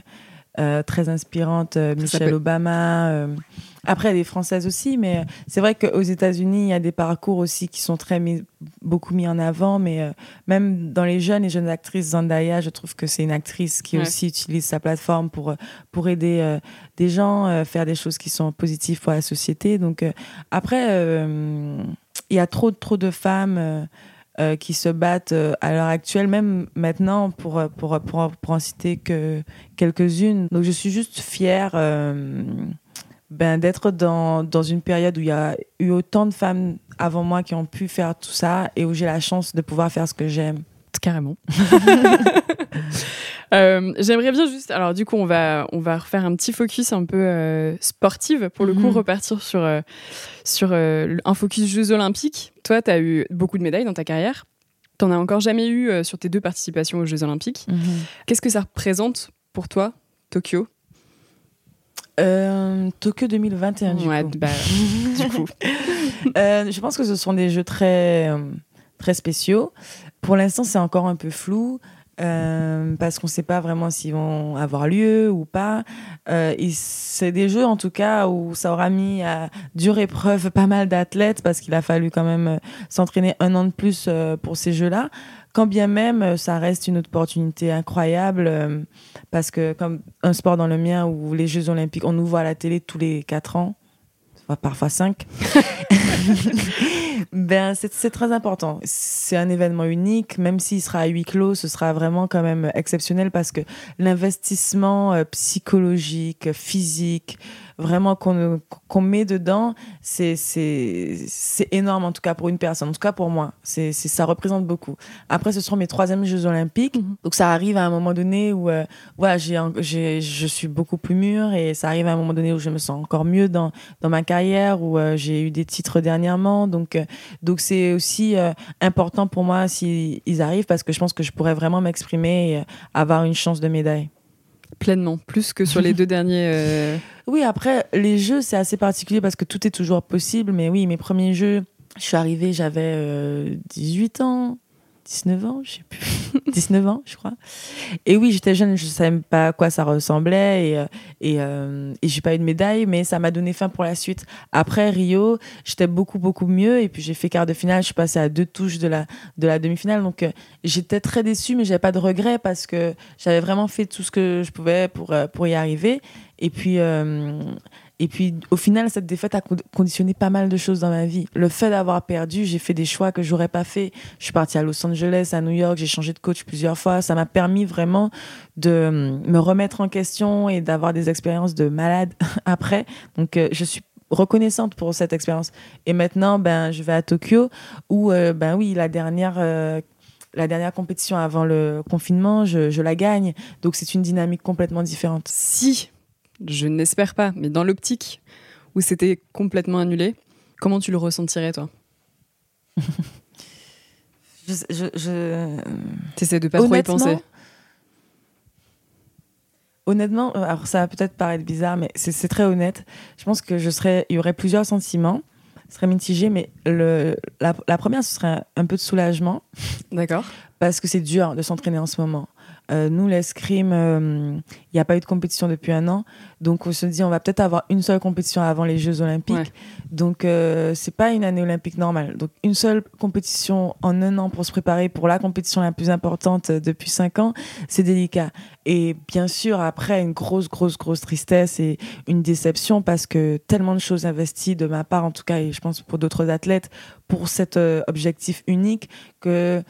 Speaker 1: euh, très inspirantes, Michelle Obama. Après, des Françaises aussi, mais euh, c'est vrai qu'aux États-Unis, il y a des parcours aussi qui sont très mis, beaucoup mis en avant, mais euh, même dans les jeunes et jeunes actrices, Zendaya, je trouve que c'est une actrice qui aussi utilise sa plateforme pour, euh, pour aider des gens, faire des choses qui sont positives pour la société. Donc, après, il y a trop, trop de femmes. qui se battent à l'heure actuelle, même maintenant, pour, pour, pour, pour en citer que quelques-unes. Donc je suis juste fière ben, d'être dans, dans, une période où il y a eu autant de femmes avant moi qui ont pu faire tout ça et où j'ai la chance de pouvoir faire ce que j'aime.
Speaker 2: Carrément. euh, J'aimerais bien juste, alors du coup, on va, on va refaire un petit focus un peu euh, sportive, pour le coup, mhm. repartir sur, euh, sur euh, un focus Jeux Olympiques. Toi, tu as eu beaucoup de médailles dans ta carrière. Tu n'en as encore jamais eu sur tes deux participations aux Jeux Olympiques. Mhm. Qu'est-ce que ça représente pour toi, Tokyo?
Speaker 1: Euh, Tokyo 2021, du
Speaker 2: ouais, Bah, du coup.
Speaker 1: Euh, je pense que ce sont des jeux très, euh, très spéciaux. Pour l'instant, c'est encore un peu flou. parce qu'on ne sait pas vraiment s'ils vont avoir lieu ou pas. c'est des jeux en tout cas où ça aura mis à dure épreuve pas mal d'athlètes parce qu'il a fallu quand même s'entraîner un an de plus pour ces jeux-là quand bien même euh, ça reste une opportunité incroyable euh, parce que comme un sport dans le mien où les Jeux Olympiques, on nous voit à la télé tous les quatre ans, parfois cinq. ben, c'est très important. C'est un événement unique, même s'il sera à huis clos, ce sera vraiment quand même exceptionnel parce que l'investissement euh, psychologique, physique, vraiment qu'on qu'on met dedans, c'est énorme en tout cas pour une personne, en tout cas pour moi. C'est ça représente beaucoup. Après, ce seront mes troisièmes Jeux Olympiques, mhm. donc ça arrive à un moment donné où euh, voilà, j'ai je suis beaucoup plus mûre et ça arrive à un moment donné où je me sens encore mieux dans, dans ma carrière, où euh, j'ai eu des titres dernièrement. Donc euh, donc c'est aussi important pour moi s'ils arrivent parce que je pense que je pourrais vraiment m'exprimer et avoir une chance de médaille.
Speaker 2: Pleinement, plus que sur les deux derniers. Euh.
Speaker 1: Oui, après, les jeux, c'est assez particulier parce que tout est toujours possible. Mais oui, mes premiers jeux, je suis arrivée, j'avais 18 euh, ans. 19 ans, je sais plus, 19 ans, je crois. Et oui, j'étais jeune, je ne savais pas à quoi ça ressemblait et, euh, et, euh, j'ai pas eu de médaille, mais ça m'a donné faim pour la suite. Après Rio, j'étais beaucoup, beaucoup mieux et puis j'ai fait quart de finale, je suis passée à deux touches de la, de la demi-finale. Donc euh, j'étais très déçue, mais j'avais pas de regrets parce que j'avais vraiment fait tout ce que je pouvais pour, pour y arriver. Et puis, et puis, au final, cette défaite a conditionné pas mal de choses dans ma vie. Le fait d'avoir perdu, j'ai fait des choix que j'aurais pas fait. Je suis partie à Los Angeles, à New York, j'ai changé de coach plusieurs fois. Ça m'a permis vraiment de hum, me remettre en question et d'avoir des expériences de malade après. Donc, euh, je suis reconnaissante pour cette expérience. Et maintenant, ben, je vais à Tokyo où, euh, ben oui, la dernière. Euh, la dernière compétition avant le confinement, je, je la gagne. Donc c'est une dynamique complètement différente.
Speaker 2: Si je n'espère pas, mais dans l'optique où c'était complètement annulé, comment tu le ressentirais, toi?
Speaker 1: Je, je, je...
Speaker 2: T'essaies de pas trop y penser
Speaker 1: Honnêtement, euh, alors ça va peut-être paraître bizarre, mais c'est très honnête. Je pense que je serais, il y aurait plusieurs sentiments, ce serait mitigé, mais le, la, la première, ce serait un peu de soulagement.
Speaker 2: D'accord.
Speaker 1: Parce que c'est dur de s'entraîner en ce moment. Euh, nous, l'escrime, il euh, n'y a pas eu de compétition depuis un an. Donc, on se dit, on va peut-être avoir une seule compétition avant les Jeux Olympiques. Donc, euh, c'est pas une année olympique normale. Donc, une seule compétition en un an pour se préparer pour la compétition la plus importante depuis cinq ans, c'est délicat. Et bien sûr, après, une grosse, grosse, grosse tristesse et une déception parce que tellement de choses investies de ma part, en tout cas, et je pense pour d'autres athlètes, pour cet objectif unique que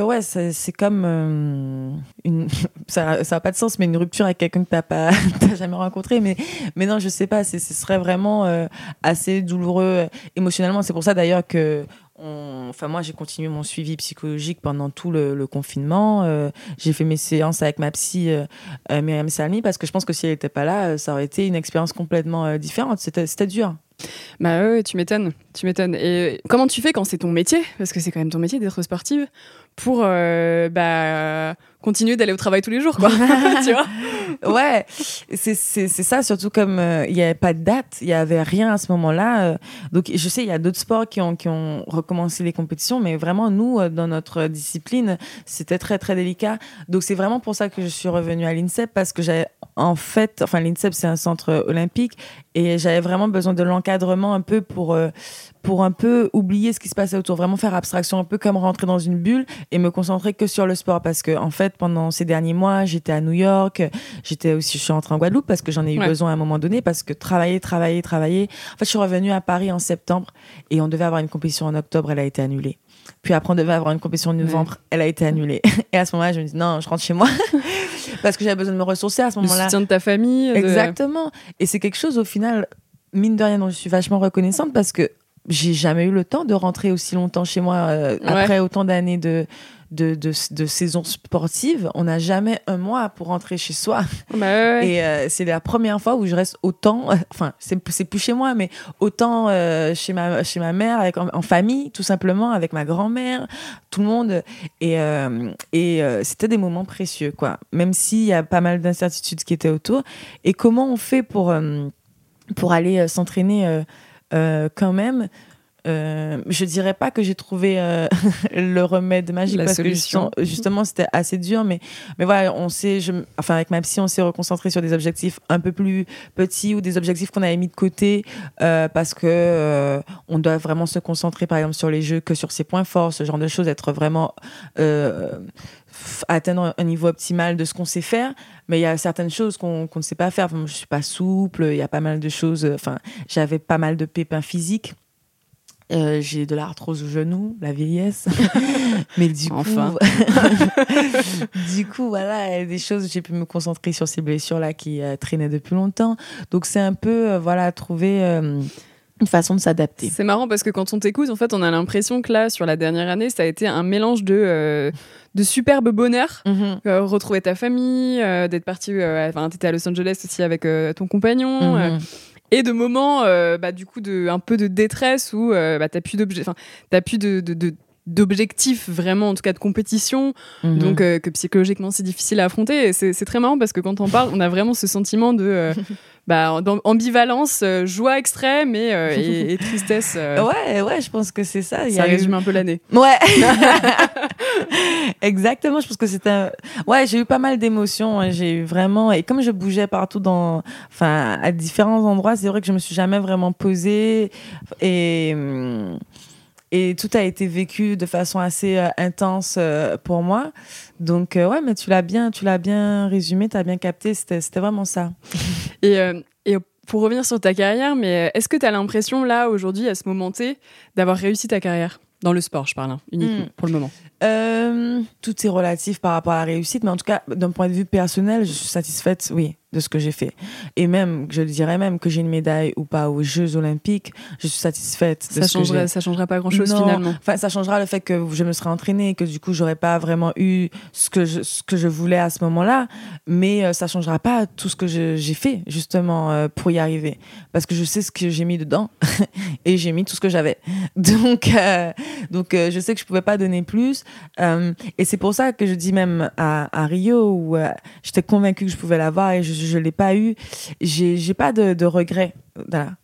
Speaker 1: ouais, c'est comme euh, une. ça n'a pas de sens, mais une rupture avec quelqu'un que tu n'as pas jamais rencontré. Mais, mais non, je sais pas, ce serait vraiment euh, assez douloureux émotionnellement. C'est pour ça d'ailleurs que enfin moi j'ai continué mon suivi psychologique pendant tout le, confinement. Euh, j'ai fait mes séances avec ma psy euh, euh, Myriam Salmi parce que je pense que si elle n'était pas là, ça aurait été une expérience complètement différente. C'était dur.
Speaker 2: Bah ouais, tu m'étonnes, tu m'étonnes. Et comment tu fais quand c'est ton métier, parce que c'est quand même ton métier d'être sportive, pour bah, continuer d'aller au travail tous les jours, quoi. tu vois
Speaker 1: Ouais, c'est ça, surtout comme euh, il n'y avait pas de date, il n'y avait rien à ce moment-là. Euh. donc, je sais, il y a d'autres sports qui ont, qui ont recommencé les compétitions, mais vraiment, nous, euh, dans notre discipline, c'était très, très délicat. Donc, c'est vraiment pour ça que je suis revenue à l'INSEP, parce que j'avais, en fait, enfin, l'INSEP, c'est un centre olympique, et j'avais vraiment besoin de l'encadrement un peu pour, pour un peu oublier ce qui se passait autour, vraiment faire abstraction, un peu comme rentrer dans une bulle et me concentrer que sur le sport. Parce que, en fait, pendant ces derniers mois, j'étais à New York, j'étais aussi, je suis rentrée en Guadeloupe parce que j'en ai eu besoin à un moment donné, parce que travailler, travailler, travailler. En fait, je suis revenue à Paris en septembre et on devait avoir une compétition en octobre, elle a été annulée. Puis après, on devait avoir une compétition en novembre, elle a été annulée. Et à ce moment-là, je me dis, non, je rentre chez moi. parce que j'avais besoin de me ressourcer à ce moment-là.
Speaker 2: Le soutien de ta famille.
Speaker 1: Exactement. Et c'est quelque chose, au final, mine de rien, dont je suis vachement reconnaissante parce que j'ai jamais eu le temps de rentrer aussi longtemps chez moi euh, après autant d'années de de, de, de, saison sportive. On n'a jamais un mois pour rentrer chez soi.
Speaker 2: Bah
Speaker 1: Et euh, c'est la première fois où je reste autant, enfin, c'est plus chez moi, mais autant euh, chez, ma, chez ma mère, avec, en, famille, tout simplement, avec ma grand-mère, tout le monde. Et, et c'était des moments précieux, quoi. Même s'il y a pas mal d'incertitudes qui étaient autour. Et comment on fait pour, pour aller s'entraîner quand même, euh, je dirais pas que j'ai trouvé euh, le remède magique
Speaker 2: La
Speaker 1: parce
Speaker 2: solution.
Speaker 1: que justement, c'était assez dur mais mais voilà on s'est enfin avec ma psy on s'est reconcentré sur des objectifs un peu plus petits ou des objectifs qu'on avait mis de côté euh, parce que on doit vraiment se concentrer par exemple sur les jeux que sur ses points forts ce genre de choses être vraiment atteindre un niveau optimal de ce qu'on sait faire, mais il y a certaines choses qu'on ne sait pas faire. Enfin, je suis pas souple, il y a pas mal de choses. Enfin, j'avais pas mal de pépins physiques. Euh, j'ai de l'arthrose au genou, la vieillesse. mais du
Speaker 2: enfin.
Speaker 1: coup, du coup, voilà, des choses, j'ai pu me concentrer sur ces blessures-là qui euh, traînaient depuis longtemps. Donc, c'est un peu, euh, voilà, trouver une façon de s'adapter.
Speaker 2: C'est marrant parce que quand on t'écoute, en fait, on a l'impression que là, sur la dernière année, ça a été un mélange de, euh, de superbe bonheur.
Speaker 1: Mhm.
Speaker 2: Euh, retrouver ta famille, euh, d'être parti, enfin, t'étais à Los Angeles aussi avec ton compagnon.
Speaker 1: Mhm.
Speaker 2: et de moments, bah, du coup, de, un peu de détresse où bah, t'as plus d'objets, enfin, t'as plus de, de, d'objectifs vraiment en tout cas de compétition
Speaker 1: Mhm.
Speaker 2: donc que psychologiquement c'est difficile à affronter c'est très marrant parce que quand on parle on a vraiment ce sentiment de bah, ambivalence, euh, joie extrême et, euh, et, tristesse. Euh.
Speaker 1: Ouais, ouais, je pense que c'est ça.
Speaker 2: Ça résume un peu l'année.
Speaker 1: Ouais. Exactement, je pense que c'était. Ouais, j'ai eu pas mal d'émotions. Hein. J'ai eu vraiment. Et comme je bougeais partout dans. Enfin, à différents endroits, c'est vrai que je me suis jamais vraiment posée. Et. Et tout a été vécu de façon assez euh, intense euh, pour moi. Donc euh, ouais, mais tu l'as bien, tu l'as bien résumé, tu as bien capté, c'était vraiment ça.
Speaker 2: et, et pour revenir sur ta carrière, mais est-ce que tu as l'impression là aujourd'hui à ce moment T d'avoir réussi ta carrière? Dans le sport, je parle hein, uniquement hmm. pour le moment.
Speaker 1: Tout est relatif par rapport à la réussite, mais en tout cas, d'un point de vue personnel, je suis satisfaite, oui de ce que j'ai fait. Et même, je dirais même que j'ai une médaille ou pas aux Jeux Olympiques, je suis satisfaite.
Speaker 2: De ça, changerait, ça changera pas grand-chose finalement.
Speaker 1: Enfin, ça changera le fait que je me serais entraînée et que du coup, j'aurais pas vraiment eu ce que je, ce que je voulais à ce moment-là. Mais euh, ça changera pas tout ce que j'ai fait justement euh, pour y arriver. Parce que je sais ce que j'ai mis dedans et j'ai mis tout ce que j'avais. Donc, euh, donc je sais que je pouvais pas donner plus. Et c'est pour ça que je dis même à, Rio où j'étais convaincue que je pouvais l'avoir et je je l'ai pas eu. J'ai pas de, regrets.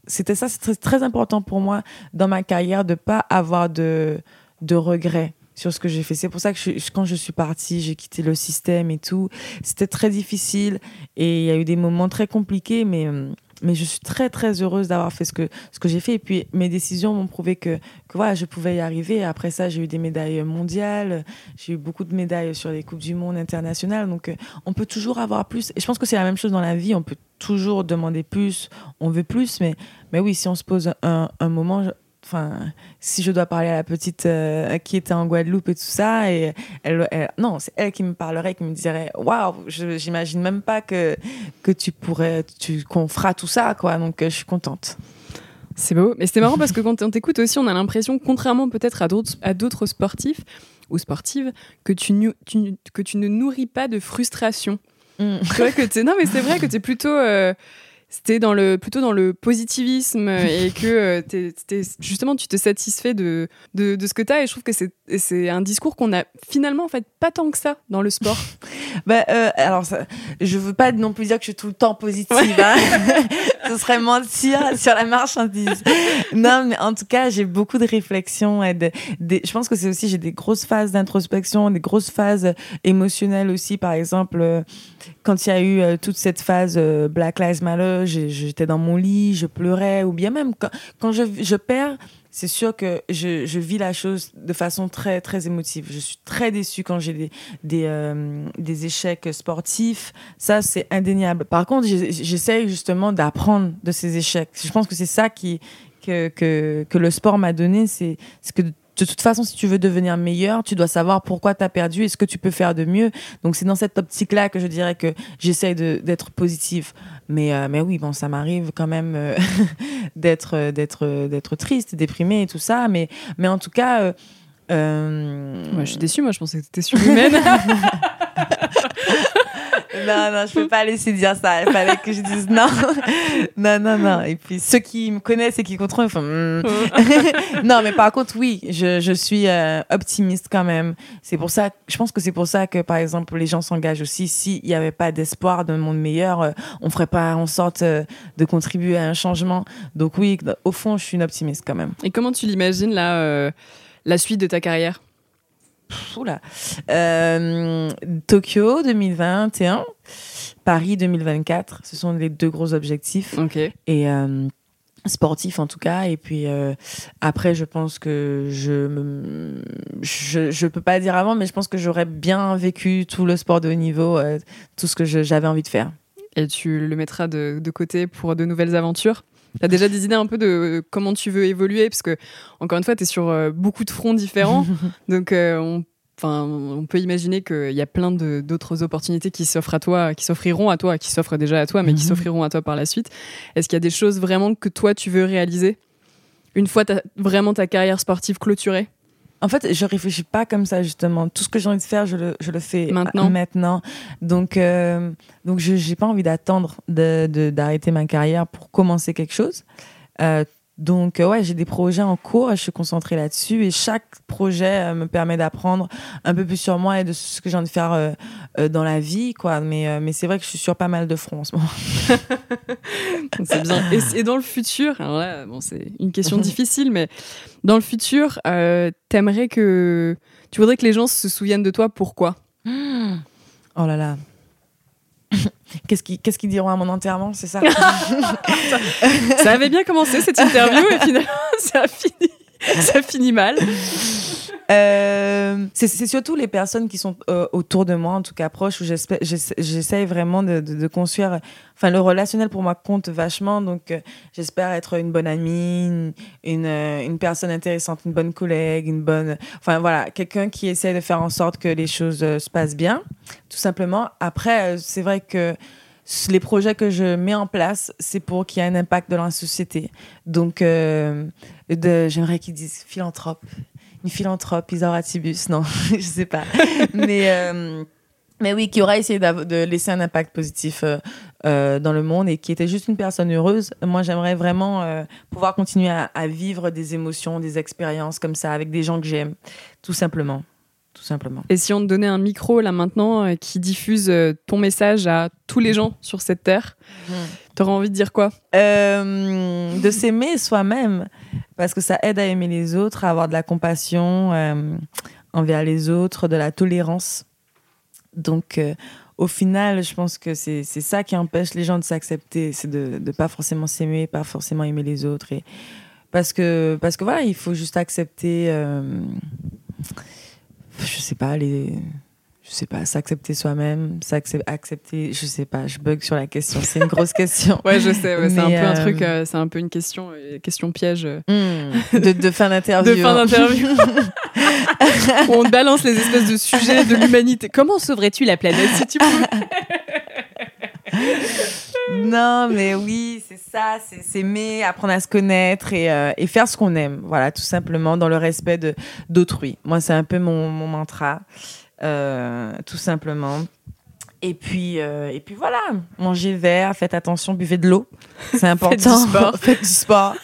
Speaker 1: C'était ça, c'est très, important pour moi dans ma carrière de pas avoir de, de regrets sur ce que j'ai fait. C'est pour ça que quand je suis partie, j'ai quitté le système et tout. C'était très difficile et il y a eu des moments très compliqués, mais hum, mais je suis très très heureuse d'avoir fait ce que ce que j'ai fait. Et puis mes décisions m'ont prouvé que que voilà je pouvais y arriver. Après ça j'ai eu des médailles mondiales. J'ai eu beaucoup de médailles sur les coupes du monde internationales. Donc euh, on peut toujours avoir plus. Et je pense que c'est la même chose dans la vie. On peut toujours demander plus on veut plus. Mais mais oui si on se pose un, un moment enfin, si je dois parler à la petite euh, qui était en Guadeloupe et tout ça, et elle, non, c'est elle qui me parlerait, qui me dirait, waouh, j'imagine même pas que que tu pourrais, tu qu'on fera tout ça, quoi. Donc, euh, je suis contente.
Speaker 2: C'est beau, mais c'est marrant parce que quand on t'écoute aussi, on a l'impression, contrairement peut-être à d'autres, à d'autres sportifs ou sportives, que tu, que tu ne nourris pas de frustration. Mm. que non mais c'est vrai que tu es plutôt euh, c'était dans le plutôt dans le positivisme et que euh, justement tu te satisfais de, de, de ce que tu as et je trouve que c'est c'est un discours qu'on a finalement en fait pas tant que ça dans le sport.
Speaker 1: bah euh, alors ça, je veux pas non plus dire que je suis tout le temps positive hein. ce serait mentir sur la marchandise. Non mais en tout cas, j'ai beaucoup de réflexions et de, je pense que c'est aussi j'ai des grosses phases d'introspection, des grosses phases émotionnelles aussi par exemple euh, quand il y a eu euh, toute cette phase Black Lives Matter j'étais dans mon lit, je pleurais, ou bien même quand, quand je, je perds, c'est sûr que je, je, vis la chose de façon très très émotive. Je suis très déçue quand j'ai des des, euh, des, échecs sportifs. Ça c'est indéniable. Par contre, j'essaye justement d'apprendre de ces échecs. Je pense que c'est ça qui que, que, que le sport m'a donné, c'est que toute façon, si tu veux devenir meilleur, tu dois savoir pourquoi tu as perdu et ce que tu peux faire de mieux. Donc, c'est dans cette optique-là que je dirais que j'essaye d'être positive. Mais, euh, mais oui, bon, ça m'arrive quand même euh, d'être, d'être, d'être triste, déprimée et tout ça. Mais, mais en tout cas.
Speaker 2: Euh, je suis déçue, moi, je pensais que tu étais surhumaine.
Speaker 1: non, non, je peux pas laisser dire ça. Il fallait que je dise non. non, non, non. Et puis, ceux qui me connaissent et qui contrôlent, ils font hmm. Non, mais par contre, oui, je, je suis euh, optimiste quand même. C'est pour ça, je pense que c'est pour ça que, par exemple, les gens s'engagent aussi. S'il n'y avait pas d'espoir d'un monde meilleur, euh, on ferait pas en sorte euh, de contribuer à un changement. Donc, oui, au fond, je suis une optimiste quand même.
Speaker 2: Et comment tu l'imagines, là, la suite de ta carrière?
Speaker 1: Oula. Euh, Tokyo 2021, Paris 2024, ce sont les deux gros objectifs.
Speaker 2: Ok.
Speaker 1: Et euh, sportif en tout cas. Et puis euh, après, je pense que je me, je, je peux pas dire avant, mais je pense que j'aurais bien vécu tout le sport de haut niveau, tout ce que j'avais envie de faire.
Speaker 2: Et tu le mettras de, de côté pour de nouvelles aventures? Tu as déjà des idées un peu de comment tu veux évoluer? Parce que, encore une fois, tu es sur beaucoup de fronts différents. donc, on Enfin, on peut imaginer qu'il y a plein d'autres opportunités qui s'offrent à toi, qui s'offriront à toi, qui s'offrent déjà à toi, mais qui mhm. s'offriront à toi par la suite. Est-ce qu'il y a des choses vraiment que toi tu veux réaliser? Une fois vraiment ta carrière sportive clôturée?
Speaker 1: En fait, je réfléchis pas comme ça justement. Tout ce que j'ai envie de faire, je le, je le fais
Speaker 2: maintenant.
Speaker 1: maintenant. Donc, euh, donc je n'ai pas envie d'attendre d'arrêter de, ma carrière pour commencer quelque chose. Euh, donc, euh, ouais, j'ai des projets en cours, je suis concentrée là-dessus et chaque projet euh, me permet d'apprendre un peu plus sur moi et de ce que j'ai envie de faire euh, dans la vie, quoi. Mais, mais c'est vrai que je suis sur pas mal de fronts en ce moment.
Speaker 2: c'est bien. Et, dans le futur, alors là, bon, c'est une question difficile, mais dans le futur, t'aimerais que. Tu voudrais que les gens se souviennent de toi, pourquoi?
Speaker 1: Oh là là, Qu'est-ce qu'ils diront à mon enterrement, c'est ça?
Speaker 2: Ça avait bien commencé cette interview et finalement ça a fini, ça finit mal.
Speaker 1: Euh, c'est surtout les personnes qui sont euh, autour de moi, en tout cas proches, où j'essaie vraiment de, construire. Enfin, le relationnel pour moi compte vachement, donc euh, j'espère être une bonne amie, une, personne intéressante, une bonne collègue, une bonne. Enfin, voilà, quelqu'un qui essaie de faire en sorte que les choses se passent bien, tout simplement. Après, c'est vrai que les projets que je mets en place, c'est pour qu'il y ait un impact dans la société. Donc, j'aimerais qu'ils disent philanthrope une philanthrope, Isora Tibus, non, je sais pas. mais, euh, mais oui, qui aura essayé de laisser un impact positif euh, euh, dans le monde et qui était juste une personne heureuse. Moi, j'aimerais vraiment pouvoir continuer à, vivre des émotions, des expériences comme ça avec des gens que j'aime, tout simplement. Tout simplement.
Speaker 2: Et si on te donnait un micro là maintenant qui diffuse ton message à tous les gens sur cette terre, hmm. T'aurais envie de dire quoi?
Speaker 1: Euh, De s'aimer soi-même, parce que ça aide à aimer les autres, à avoir de la compassion euh, envers les autres, de la tolérance. Donc, euh, au final, je pense que c'est ça qui empêche les gens de s'accepter, c'est de ne pas forcément s'aimer, pas forcément aimer les autres. Et parce que, parce que voilà, il faut juste accepter, je sais pas, les je sais pas, s'accepter soi-même, accepter, je sais pas, je bug sur la question, c'est une grosse question.
Speaker 2: ouais, je sais, c'est un peu un truc, euh, euh, c'est un peu une question, euh, question piège.
Speaker 1: Hmm, de, fin d'interview.
Speaker 2: de fin d'interview. on balance les espèces de sujets de l'humanité. Comment sauverais-tu la planète si tu pouvais
Speaker 1: non, mais oui, c'est ça, c'est s'aimer, apprendre à se connaître et, euh, et faire ce qu'on aime. Voilà, tout simplement, dans le respect de d'autrui. Moi, c'est un peu mon, mon mantra, euh, tout simplement. Et puis, euh, et puis voilà, mangez vert, faites attention, buvez de l'eau. C'est important.
Speaker 2: Faites du sport.
Speaker 1: faites du sport.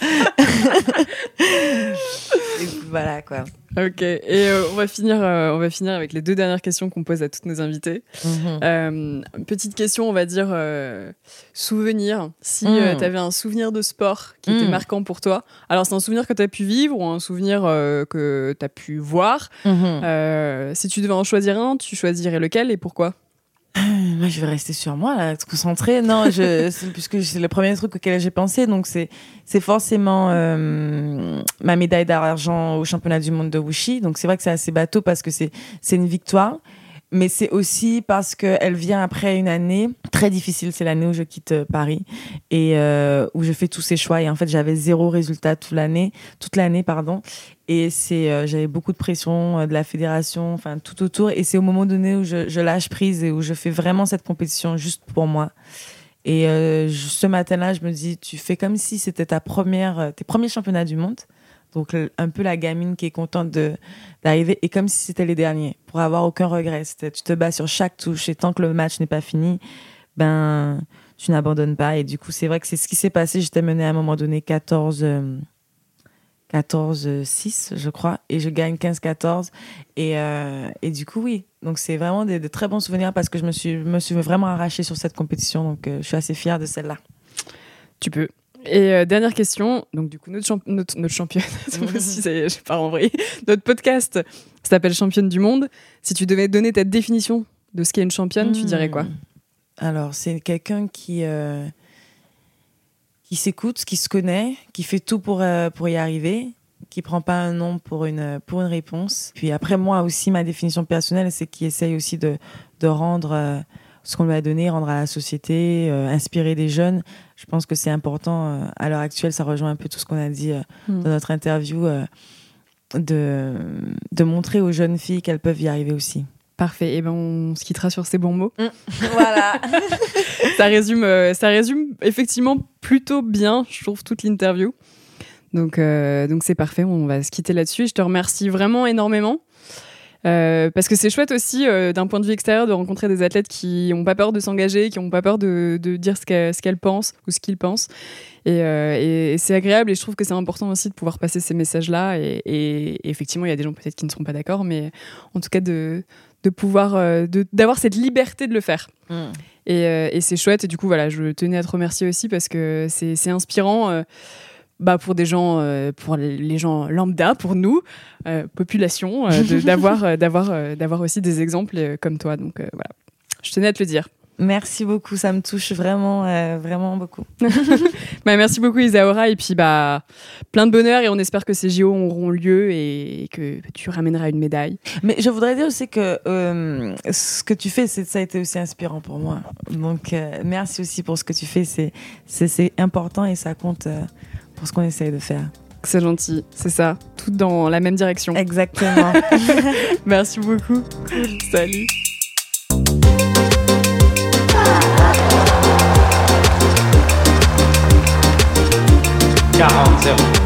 Speaker 1: Voilà, quoi.
Speaker 2: Ok, et euh, on, va finir, euh, on va finir avec les deux dernières questions qu'on pose à toutes nos invités.
Speaker 1: Mhm.
Speaker 2: Euh, petite question, on va dire souvenir. Si
Speaker 1: Mm.
Speaker 2: tu avais un souvenir de sport qui était
Speaker 1: Mm.
Speaker 2: marquant pour toi, alors c'est un souvenir que tu as pu vivre ou un souvenir que tu as pu voir.
Speaker 1: Mhm.
Speaker 2: Si tu devais en choisir un, tu choisirais lequel et pourquoi?
Speaker 1: Moi, je vais rester sur moi, là, être concentrée. Non, je, c'est- puisque c'est le premier truc auquel j'ai pensé. Donc, c'est, c'est forcément euh, ma médaille d'argent au championnat du monde de Wuxi. Donc, c'est vrai que c'est assez bateau parce que c'est, c'est une victoire. Mais c'est aussi parce qu'elle vient après une année très difficile. C'est l'année où je quitte euh, Paris et euh, où je fais tous ces choix. Et en fait, j'avais zéro résultat toute l'année, toute l'année, pardon. Et c'est, euh, j'avais beaucoup de pression de la fédération, enfin tout autour. Et c'est au moment donné où je, lâche prise et où je fais vraiment cette compétition juste pour moi. Et ce matin-là, je me dis, tu fais comme si c'était ta première, tes premiers championnats du monde. Donc un peu la gamine qui est contente d'arriver et comme si c'était les derniers, pour avoir aucun regret. Tu te bats sur chaque touche et tant que le match n'est pas fini, ben tu n'abandonnes pas. Et du coup, c'est vrai que c'est ce qui s'est passé. J'étais menée à un moment donné 14. euh, 14-6, je crois, et je gagne 15-14. Et, euh, et du coup, oui. Donc, c'est vraiment des très bons souvenirs parce que je me suis, me suis vraiment arrachée sur cette compétition. Donc, euh, je suis assez fière de celle-là.
Speaker 2: Tu peux. Et euh, dernière question, donc du coup notre, champ- notre, notre championne, aussi est, j'ai pas renvoyé, notre podcast s'appelle Championne du Monde. Si tu devais donner ta définition de ce qu'est une championne, tu dirais quoi?
Speaker 1: Hmm. Alors, c'est quelqu'un qui, euh, qui s'écoute, qui se connaît, qui fait tout pour, euh, pour y arriver, qui prend pas un nom pour une, pour une réponse. Puis après, moi aussi, ma définition personnelle, c'est qui essaye aussi de, de rendre ce qu'on lui a donné, rendre à la société, euh, inspirer des jeunes. Je pense que c'est important. euh, à l'heure actuelle, ça rejoint un peu tout ce qu'on a dit euh,
Speaker 2: Hmm.
Speaker 1: dans notre interview, euh, de, de montrer aux jeunes filles qu'elles peuvent y arriver aussi.
Speaker 2: Parfait, et ben on se quittera sur ces bons mots.
Speaker 1: voilà.
Speaker 2: ça résume, euh, ça résume effectivement plutôt bien, je trouve, toute l'interview. Donc, euh, donc c'est parfait, on va se quitter là-dessus. Je te remercie vraiment énormément. Euh, parce que c'est chouette aussi, euh, d'un point de vue extérieur, de rencontrer des athlètes qui n'ont pas peur de s'engager, qui n'ont pas peur de, de dire ce qu'elles qu'elles pensent ou ce qu'ils pensent. Et, euh, et- et c'est agréable et je trouve que c'est important aussi de pouvoir passer ces messages-là. Et, effectivement, il y a des gens peut-être qui ne seront pas d'accord, mais en tout cas de, de pouvoir, d'avoir cette liberté de le faire.
Speaker 1: Mm.
Speaker 2: Et, c'est chouette. Et du coup, voilà, je tenais à te remercier aussi parce que c'est inspirant bah, pour des gens, euh, pour les gens lambda, pour nous, euh, population, euh, d'avoir d'avoir d'avoir aussi des exemples comme toi. Donc voilà, je tenais à te le dire.
Speaker 1: Merci beaucoup, ça me touche vraiment, vraiment beaucoup.
Speaker 2: Bah, merci beaucoup Isaora et puis bah plein de bonheur et on espère que ces JO auront lieu et que tu ramèneras une médaille.
Speaker 1: Mais je voudrais dire aussi que ce que tu fais, c'est- ça a été aussi inspirant pour moi. Donc, merci aussi pour ce que tu fais. C'est- C'est important et ça compte pour ce qu'on essaye de faire.
Speaker 2: C'est gentil, c'est ça, tout dans la même direction.
Speaker 1: Exactement.
Speaker 2: Merci beaucoup. Salut. Si